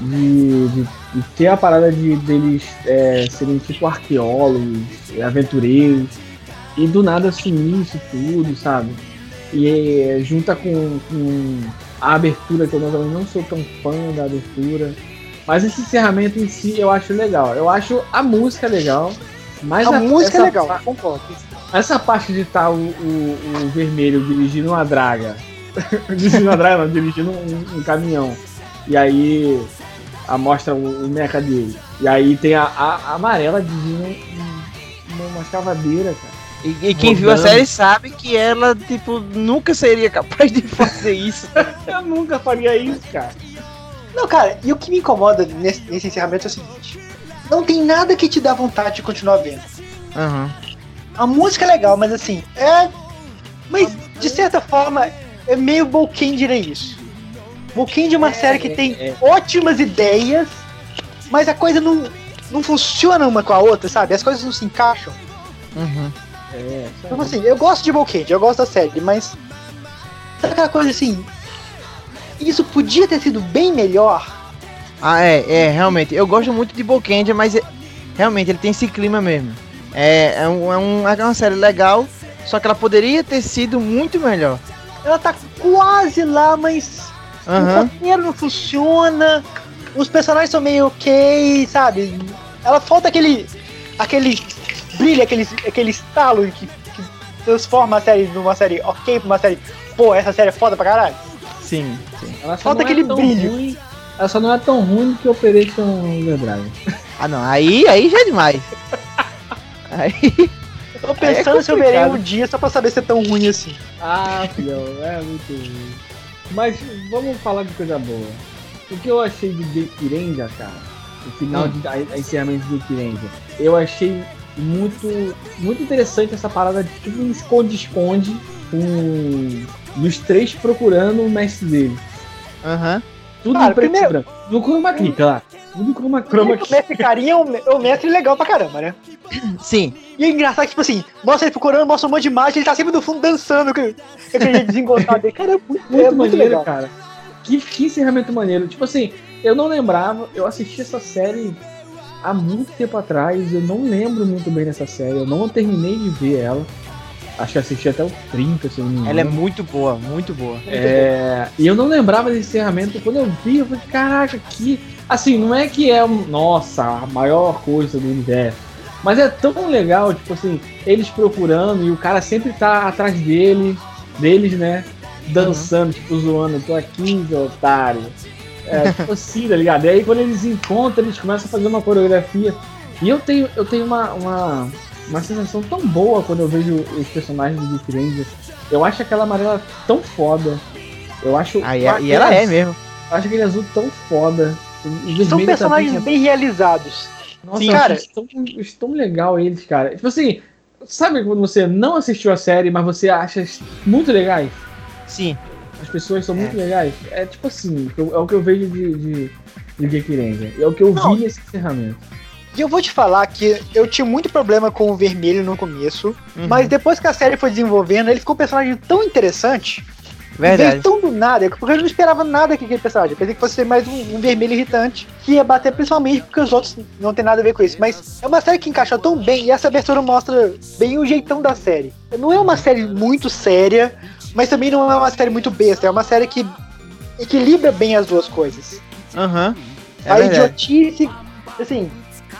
de, de, de ter a parada de deles é, serem tipo arqueólogos, aventureiros, e do nada sumir isso tudo, sabe? E é, junta com, com a abertura, que eu não- sou tão fã da abertura. Mas esse encerramento em si eu acho legal. Eu acho a música legal. Mas a, música é legal, concordo. essa parte de estar o, o, o vermelho dirigindo uma draga. draga, não, dirigindo um, um caminhão. E aí a, mostra o, o mecha dele. E aí tem a, a, a amarela dirigindo um- uma, uma escavadeira, cara. E, e quem viu a série sabe que ela, tipo, nunca seria capaz de fazer isso. Eu nunca faria isso, cara. Não, cara, e o que me incomoda nesse, nesse encerramento é o seguinte: não tem nada que te dá vontade de continuar vendo. Aham. A música é legal, mas assim, é. Mas de certa forma, é meio Bolkendir é isso. Bolkendir é uma série que tem é. ótimas ideias, mas a coisa não, não funciona uma com a outra, sabe? As coisas não se encaixam. Uhum. É, Então assim, eu gosto de Bolkendir, eu gosto da série, mas. Sabe aquela coisa assim? Isso podia ter sido bem melhor. Ah, é, é, realmente. Eu gosto muito de Bokendia, mas é- realmente ele tem esse clima mesmo. É, é, um, é, um- é uma série legal, só que ela poderia ter sido muito melhor. Ela tá quase lá, mas O Aham. roteiro não funciona, os personagens são meio ok, sabe? Ela falta aquele. aquele brilho, aquele, aquele estalo que, que transforma a série numa série ok pra uma série. Pô, essa série é foda pra caralho. Sim, sim. Ela só Falta não é aquele tão brilho. Ruim, ela só não é tão ruim que Operation Overdrive. Ah não, aí, aí já é demais. Aí. Tô pensando Aí é se eu verei um dia só pra saber se é tão ruim assim. Ah, filhão, é muito ruim. Mas vamos falar de coisa boa. O que eu achei de Gekirenja, cara, o final Hum. de a, a encerramento de Gekirenja, eu achei muito, muito interessante essa parada de tipo um esconde-esconde com dos três procurando o mestre dele. Aham. Tudo Cara, em preto primeiro- e branco. No chroma key, claro. Tudo em chroma, chroma Primeiro que o mestre carinha é um, é mestre legal pra caramba, né? Sim. E é engraçado que, tipo assim, mostra ele procurando, mostra um monte de imagem, ele tá sempre no fundo dançando com com aquele jeito desengonçado dele. Cara, é muito, Muito é muito maneiro, legal. cara. Que, que encerramento maneiro. Tipo assim, eu não lembrava, eu assisti essa série há muito tempo atrás, eu não lembro muito bem dessa série, eu não terminei de ver ela. Acho que assisti até o 30, se eu não me engano. Ela é muito boa, muito boa. É, e eu não lembrava desse encerramento. Quando eu vi, eu falei, caraca, que. Assim, não é que é, nossa, a maior coisa do universo. Mas é tão legal, tipo assim, eles procurando e o cara sempre tá atrás dele, deles, né? Dançando, tipo, zoando, tô aqui, seu otário. É, tipo assim, tá ligado? E aí quando eles encontram, eles começam a fazer uma coreografia. E eu tenho, eu tenho uma, uma, uma sensação tão boa quando eu vejo os personagens do Geek Ranger. Eu acho aquela amarela tão foda. Eu acho. Aí, eu- e ela é mesmo. Eu acho aquele azul tão foda. São personagens também, bem realizados. nossa, Sim, eu cara. acho tão, tão legal eles, cara. Tipo assim, sabe quando você não assistiu a série, mas você acha muito legais? Sim. As pessoas são muito legais? É tipo assim, é o que eu vejo de, de, de Geek Ranger. É o que eu Não. vi nesse encerramento. E eu vou te falar que eu tinha muito problema com o vermelho no começo, Uhum. mas depois que a série foi desenvolvendo, ele ficou um personagem tão interessante Verdade. Veio tão do nada, porque eu não esperava nada que aquele personagem. Eu pensei que fosse ser mais um, um vermelho irritante, que ia bater principalmente porque os outros não tem nada a ver com isso. Mas é uma série que encaixa tão bem e essa abertura mostra bem o jeitão da série. Não é uma série muito séria, mas também não é uma série muito besta. É uma série que equilibra bem as duas coisas. Aham. É a verdade. idiotice, assim,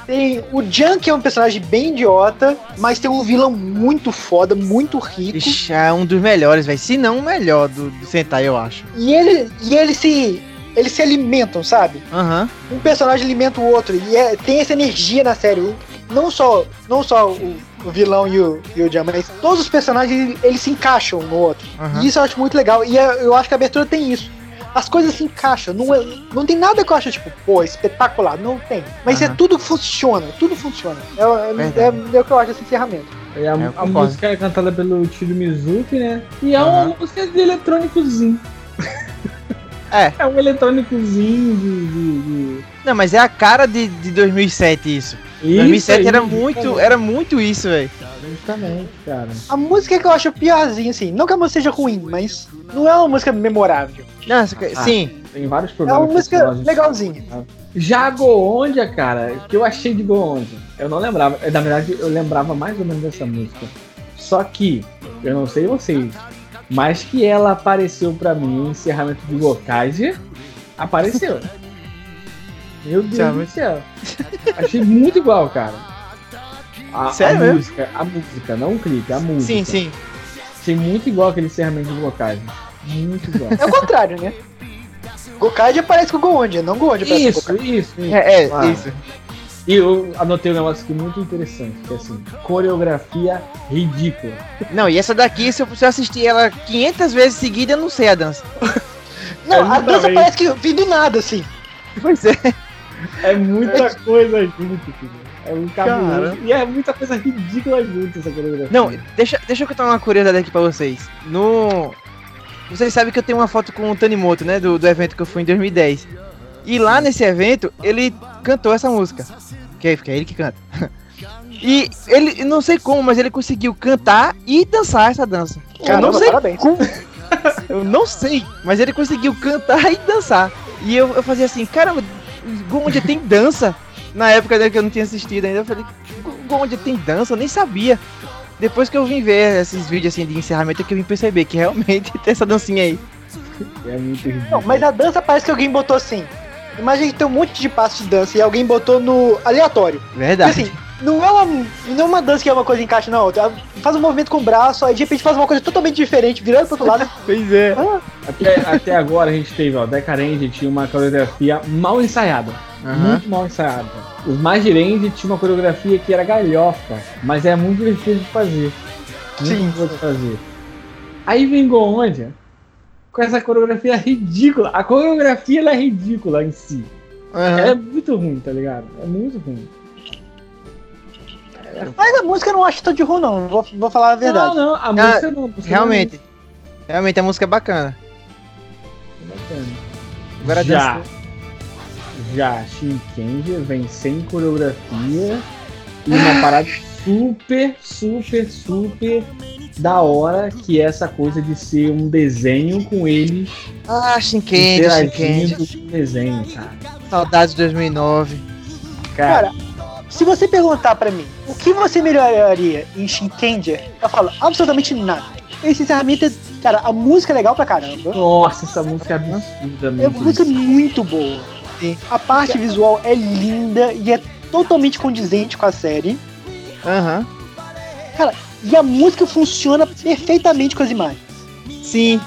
tem o Jan, que é um personagem bem idiota, mas tem um vilão muito foda, muito rico. Ixi, é um dos melhores, velho. Se não o melhor do, do Sentai, eu acho. E ele e ele se eles se alimentam, sabe? Aham. Um personagem alimenta o outro e é- tem essa energia na série. Não só não só o, o vilão e o, e o Jan, mas todos os personagens eles se encaixam um no outro. Aham. E isso eu acho muito legal. E é- eu acho que a abertura tem isso. As coisas se encaixam. Não, é- não tem nada que eu acho, tipo, pô, espetacular. Não tem. Mas é Aham. tudo funciona. Tudo funciona. É, é- Verdade. é- é o que eu acho desse encerramento. E a, Eu a música é cantada pelo Tiro Mizuki, né? E é uma Aham. música de eletrônicozinho. É. É um eletrônicozinho de. de, de... Não, mas é a cara de, de 2007 isso. Isso 2007 aí, era muito, era muito isso, velho. Justamente, cara. A música que eu acho piorzinha, assim. Não que a música seja ruim, mas não é uma música memorável. Não, Ah. sim. Tem vários É problemas. uma música legalzinha. Já Goondia, cara, o que eu achei de Goondia? Eu não lembrava. Na verdade, eu lembrava mais ou menos dessa música. Só que, eu não sei vocês, mas que ela apareceu pra mim no encerramento de Gokage, apareceu. Meu Deus Sabe? do céu. Achei muito igual, cara. A, Sério a mesmo? música, a música, não o clipe, a música. Sim, sim. Achei muito igual aquele encerramento de Gokage. Muito igual. É o contrário, né? Gokage aparece com o Goondia, não Goondia aparece com o isso, Gokage. isso, isso. É, é Ah. isso. E eu anotei um negócio aqui muito interessante, que é assim, coreografia ridícula. Não, e essa daqui, se eu, se eu assistir ela 500 vezes seguida, eu não sei a dança. Não, a Exatamente. dança parece que vem do nada, assim. Pois é. É muita coisa junto, filho. É muito cabuloso. Cara. E é muita coisa ridícula junto essa coreografia. Não, deixa, deixa eu contar uma curiosidade aqui pra vocês. No. Vocês sabem que eu tenho uma foto com o Tanimoto, né? Do, do evento que eu fui em 2010. E lá nesse evento, ele cantou essa música. Que é, que é ele que canta. E ele, eu não sei como, mas ele conseguiu cantar e dançar essa dança. eu Caramba, não sei parabéns. como. Eu não sei, mas ele conseguiu cantar e dançar. E eu, eu fazia assim, caramba, onde tem dança? Na época né, que eu não tinha assistido ainda, eu falei, onde tem dança? Eu nem sabia. Depois que eu vim ver esses vídeos assim de encerramento, é que eu vim perceber que realmente tem essa dancinha aí. É muito ridículo. Não, mas a dança parece que alguém botou assim. Imagina que tem um monte de passos de dança e alguém botou no aleatório. Porque, Verdade. assim, não é, uma, não é uma dança que é uma coisa encaixa na outra. Faz um movimento com o braço, aí de repente faz uma coisa totalmente diferente, virando pro outro lado. Pois é. Ah, Até, até agora a gente teve, ó, Decarende tinha uma coreografia mal ensaiada. Muito mal ensaiada. Os Magirende tinha uma coreografia que era galhofa, mas é muito divertido de fazer. Muito Sim, divertido de fazer. Aí vem Goondia com essa coreografia ridícula. A coreografia ela é ridícula em si. Aham. É muito ruim, tá ligado? É muito ruim. Mas a música eu não acho tão de ruim, não. Vou, vou falar a verdade. Não, não, a música não. a música Realmente. Realmente a música é bacana. não é bacana. Agora já, já Shinkendi vem sem coreografia e uma parada super, super, super da hora que é essa coisa de ser um desenho com eles Ah, interagindo com o desenho, cara. Saudades de 2009. Cara, Cara, se você perguntar pra mim o que você melhoraria em Shinkenger, eu falo absolutamente nada. Esse encerramento, é, cara, a música é legal pra caramba. nossa, essa música é É absurdamente. uma música muito boa. Sim. A parte visual é linda e é totalmente condizente com a série. Aham. E a música funciona perfeitamente com as imagens. Sim.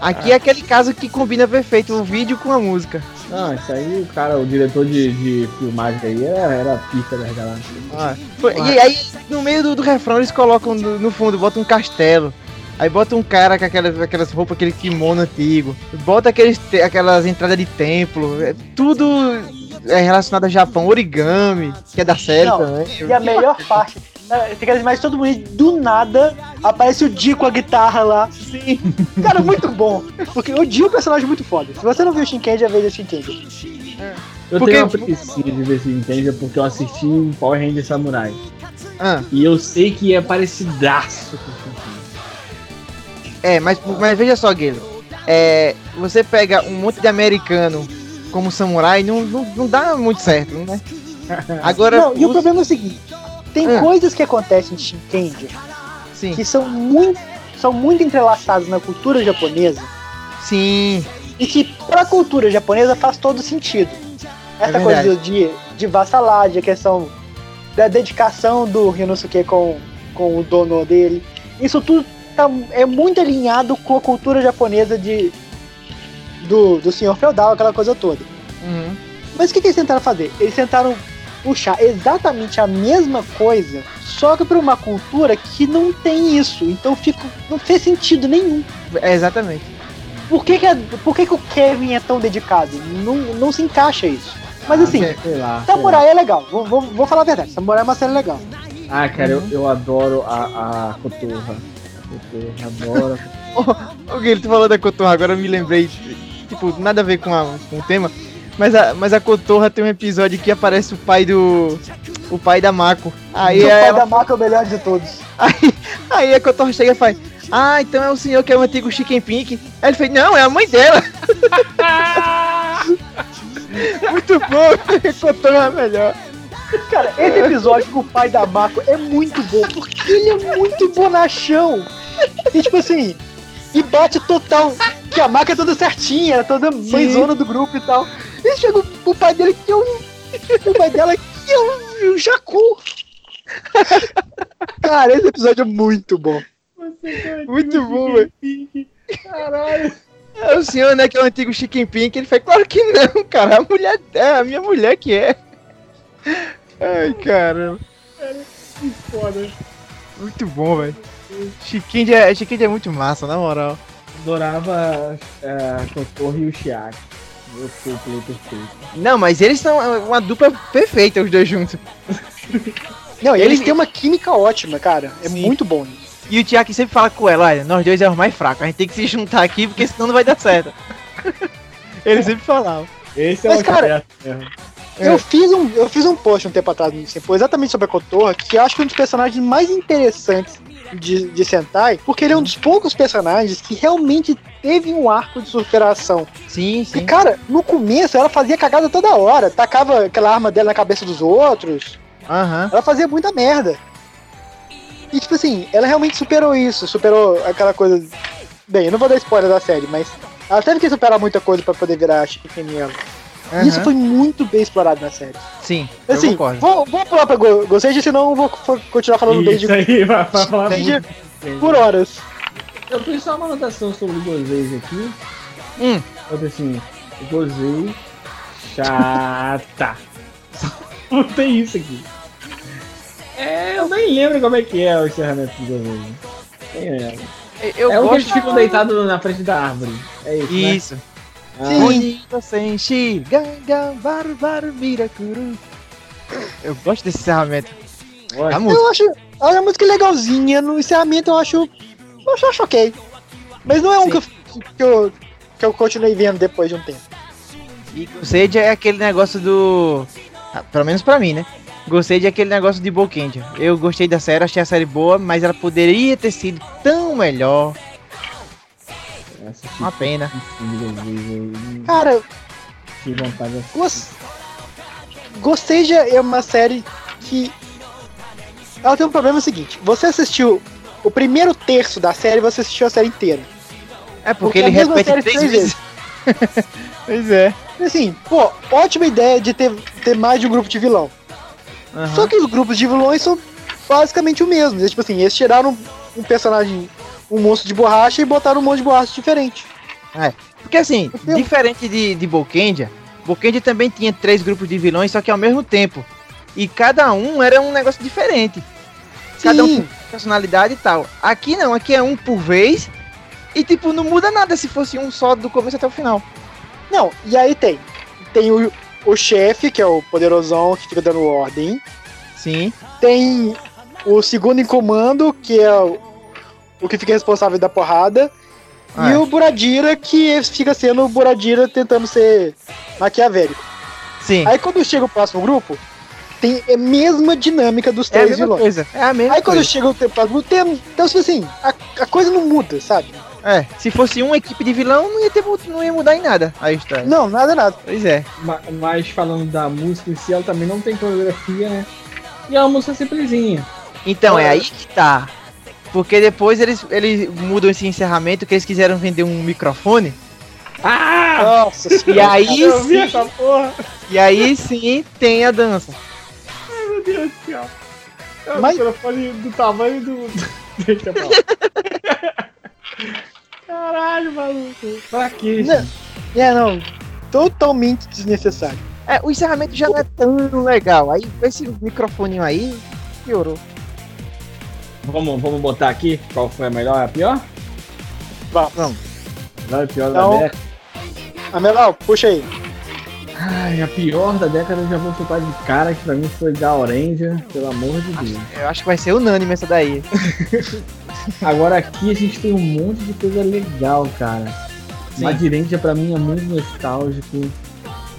Aqui é aquele caso que combina perfeito o vídeo com a música. Não, isso aí, o cara, o diretor de, de filmagem aí era, era a pica das galáxias. Ah, E aí, no meio do, do refrão, eles colocam no, no fundo, botam um castelo. Aí bota um cara com aquelas, aquelas roupas, aquele kimono antigo. Bota aqueles, aquelas entradas de templo. É, tudo é relacionado a Japão. Origami, que é da série Não, também. E a melhor parte, aquelas imagens todo mundo do nada aparece o Dio com a guitarra lá. Sim. Cara, muito bom. Porque o Dio é um personagem muito foda. Se você não viu o Shinkenger, veja o Shinkenger. Eu Porque- tenho uma preguiça de ver entende porque eu assisti um Power Ranger Samurai. Ah, E eu sei que é parecidaço com o. É, mas, mas veja só, Guilherme. É, você pega um monte de americano como samurai, não, não, não dá muito certo, né? Agora. Não, e o os- problema é o seguinte: tem Ah. coisas que acontecem em Shinkendi Sim, que são muito, são muito entrelaçadas na cultura japonesa sim, e que pra cultura japonesa faz todo sentido. Essa É coisa de, de vassalagem, a questão da dedicação do Ryunosuke com, com o dono dele. Isso tudo tá- é muito alinhado com a cultura japonesa de do, do senhor feudal, aquela coisa toda. uhum, Mas o que, que eles tentaram fazer? Eles tentaram puxar exatamente a mesma coisa, só que para uma cultura que não tem isso. Então fica, não fez sentido nenhum. é, exatamente. Por que, que, a- por que, que o Kevin é tão dedicado? Não, não se encaixa isso. Mas assim, Ah, sei lá. sei lá. Samurai é legal. Vou, vou, vou falar a verdade. Samurai é uma série legal. Ah, cara, eu, eu adoro a, a coturra. A coturra, adoro. Ô, Guilherme, tu falou da Cotorra, agora eu me lembrei. Tipo, nada a ver com, a- com o tema. Mas a, mas a Cotorra tem um episódio que aparece o pai do. O pai da Mako. Aí, o pai ela, da marca é o melhor de todos. aí a Cotorra chega e faz. Ah, então é o senhor que é o antigo Chicken Pink. Aí ele fez, não, é a mãe dela. Muito bom, a Cotorra é melhor. Cara, esse episódio com o pai da Mako é muito bom, porque ele é muito bonachão. E tipo assim, e bate total. Que a Mako é toda certinha, é toda mãezona do grupo e tal. E chega o, o pai dele que é um. O pai dela que é um, um jacu. Cara, esse episódio é muito bom. Muito bom, velho. Caralho. É o senhor, né, que é o antigo Chicken Pink. Ele fez, claro que não, cara. A mulher é, a minha mulher que é. Ai, caramba. Que foda. Muito bom, velho. Chiquinho é, Chiquinho é muito massa, na moral. Adorava é, a coturra e o Chiaki. Meu couple perfeito. Não, mas eles são uma dupla perfeita, os dois juntos. Não, e eles Ele- têm uma química ótima, cara. É Sim. muito bom isso. E o Tiaki sempre fala com ela, olha, nós dois é os mais fracos, a gente tem que se juntar aqui, porque senão não vai dar certo. Ele sempre falava. Esse é Mas, o cara. Eu, fiz um, eu fiz um post um tempo atrás no Simpo, exatamente sobre a Kotorra, que eu acho que é um dos personagens mais interessantes de, de Sentai, porque ele é um dos poucos personagens que realmente teve um arco de superação. Sim, E, cara, no começo ela fazia cagada toda hora, tacava aquela arma dela na cabeça dos outros, Aham. ela fazia muita merda. E, tipo assim, ela realmente superou isso, superou aquela coisa. Bem, eu não vou dar spoiler da série, mas ela teve que superar muita coisa pra poder virar Chiquinha aham. Isso foi muito bem explorado na série. Sim, Assim, vou, vou pular pra Go- Gosei, senão eu vou continuar falando bem de Isso aí, vai, vai falar Bem de- muito. por horas. Eu fiz só uma anotação sobre o Gozei aqui. Hum. Eu falei assim, Gozei chata. Só tem isso aqui. É, eu nem lembro como é que é o encerramento do Gozei. Nem lembro. Eu é o que eles ficam deitados na frente da árvore. É isso, né? Isso. Ah, Bonito senshi, ganga, baru, baru, mirakuru. Eu gosto desse encerramento. A música. Eu acho a música é legalzinha, no encerramento eu acho. Eu acho, acho ok. Mas não é um Sim. que eu, que, eu, que eu continuei vendo depois de um tempo. E Gosei é aquele negócio do. ah, Pelo menos pra mim, né? Gostei de aquele negócio de Bokendia. Eu gostei da série, achei a série boa, mas ela poderia ter sido tão melhor. Uma pena. Cara, Que vontade de assistir. Gos... Gosteja é uma série que. Ela tem um problema seguinte: você assistiu o primeiro terço da série, você assistiu a série inteira. É Porque porque, é a ele mesma repete série três três vezes. pois é. Assim, pô, ótima ideia de ter, ter mais de um grupo de vilão. Aham. Só que os grupos de vilões são basicamente o mesmo. Eles, tipo assim, eles tiraram um personagem, um monstro de borracha e botaram um monte de borracha diferente. Porque assim, Eu- diferente de, de Bokendia, Bokendia também tinha três grupos de vilões, só que ao mesmo tempo. E cada um era um negócio diferente. Cada um Sim. personalidade e tal. Aqui não, aqui é um por vez. E tipo, não muda nada se fosse um só do começo até o final. Não, e aí tem. Tem o, o chefe, que é o poderosão que fica dando ordem. Sim. Tem o segundo em comando, que é o, o que fica responsável da porrada. Ah, E é. o Buradira, que fica sendo o Buradira tentando ser maquiavélico. Sim. Aí quando chega o próximo grupo, tem a mesma dinâmica dos é a três mesma vilões. coisa. É a mesma Aí quando coisa. chega o próximo grupo, tem, então, tipo assim, a, a coisa não muda, sabe? É, se fosse uma equipe de vilão, não ia, ter, não ia mudar em nada a história. Não, nada, nada. Pois é. Ma- Mas falando da música em si, ela também não tem coreografia, né? E é uma música simplesinha. Então, é aí que tá. Porque depois eles, eles mudam esse encerramento que eles quiseram vender um microfone. Ah! Nossa E aí Eu vi sim, essa porra! e aí sim tem a dança. Ai, meu Deus do céu. É um Mas- microfone do tamanho do. Deixa pra lá. Caralho, maluco. Pra quê? Não. É, não. Totalmente desnecessário. É, o encerramento já não é tão legal. Aí esse microfone aí, piorou. Vamos, vamos botar aqui qual foi a melhor e a pior? Vamos. Melhor e pior Então- da década. Amelau, puxa aí. Ai, a pior da década eu já vou chutar de cara, que pra mim foi da Orange, pelo amor de Deus. Eu acho que vai ser unânime essa daí. Agora aqui a gente tem um monte de coisa legal, cara. Madirendia pra mim é muito nostálgico.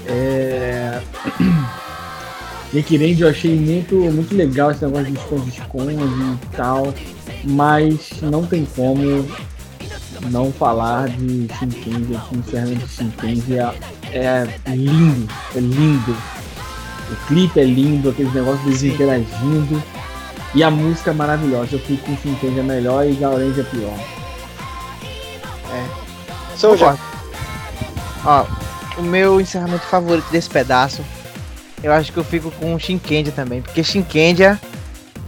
É. Nikirendia eu achei muito, muito legal esse negócio de esconde-esconde e tal. Mas não tem como não falar de Shinkenji, de Shinkenji é, é lindo, é lindo. O clipe é lindo, aqueles negócios deles Sim. interagindo. E a música é maravilhosa. Eu fico com Shinkenji é melhor e Gaurange é pior. Sou já. Ó, o meu encerramento favorito desse pedaço, eu acho que eu fico com o Shinkendia também, porque Shinkendia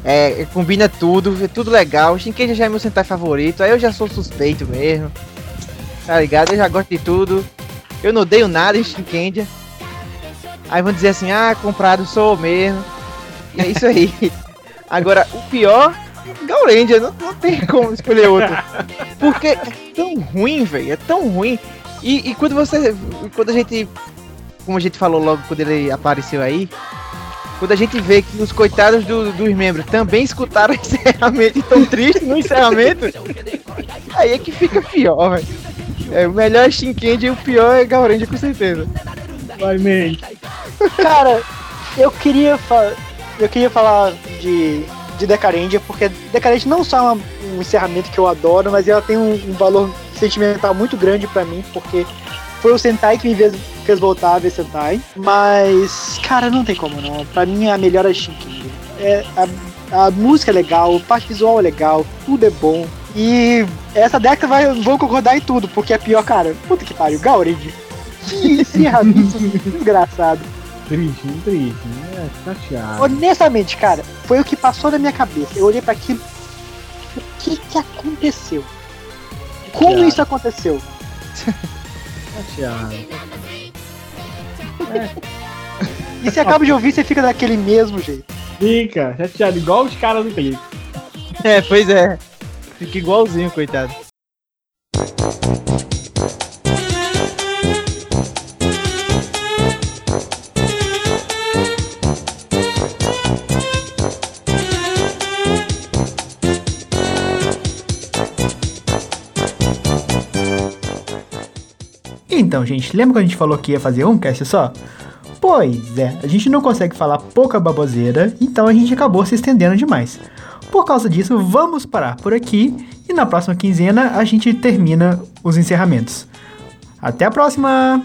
é, combina tudo, é tudo legal. Shinkendia já é meu Sentai favorito, aí eu já sou suspeito mesmo. Tá ligado? Eu já gosto de tudo. Eu não odeio nada em Shinkendia. Aí vão dizer assim, ah, comprado sou mesmo. E é isso aí. Agora, o pior, Gaurendia, não, não tem como escolher outro. Porque é tão ruim, velho, é tão ruim. E, e quando você. Quando a gente. Como a gente falou logo quando ele apareceu aí. Quando a gente vê que os coitados do- dos membros também escutaram o encerramento e tão tristes no encerramento. Aí é que fica pior, velho. É, o melhor é Shinkendi e o pior é Gaurendia com certeza. Vai, man. Cara, eu queria, eu queria falar de, de Decarendia, porque Decarendia não só é uma- um encerramento que eu adoro, mas ela tem um, um valor sentimental muito grande pra mim, porque foi o Sentai que me fez, fez voltar a ver Sentai. Mas, cara, não tem como não. Pra mim a melhor é Shinki. É, a, a música é legal, a parte visual é legal, tudo é bom. E essa década vai, vou concordar em tudo, porque é pior, cara. Puta que pariu, Gaurid. Que encerramento desgraçado. Triste, triste. É, chateado. Honestamente, cara, foi o que passou na minha cabeça. Eu olhei pra aquilo. O que que aconteceu? Como isso aconteceu? Chateado. E você acaba de ouvir, você fica daquele mesmo jeito. Fica, chateado, igual os caras do clipe. É, pois é. Fica igualzinho, coitado. Então, gente, lembra que a gente falou que ia fazer um cast só? Pois é, a gente não consegue falar pouca baboseira, então a gente acabou se estendendo demais. Por causa disso, vamos parar por aqui e na próxima quinzena a gente termina os encerramentos. Até a próxima!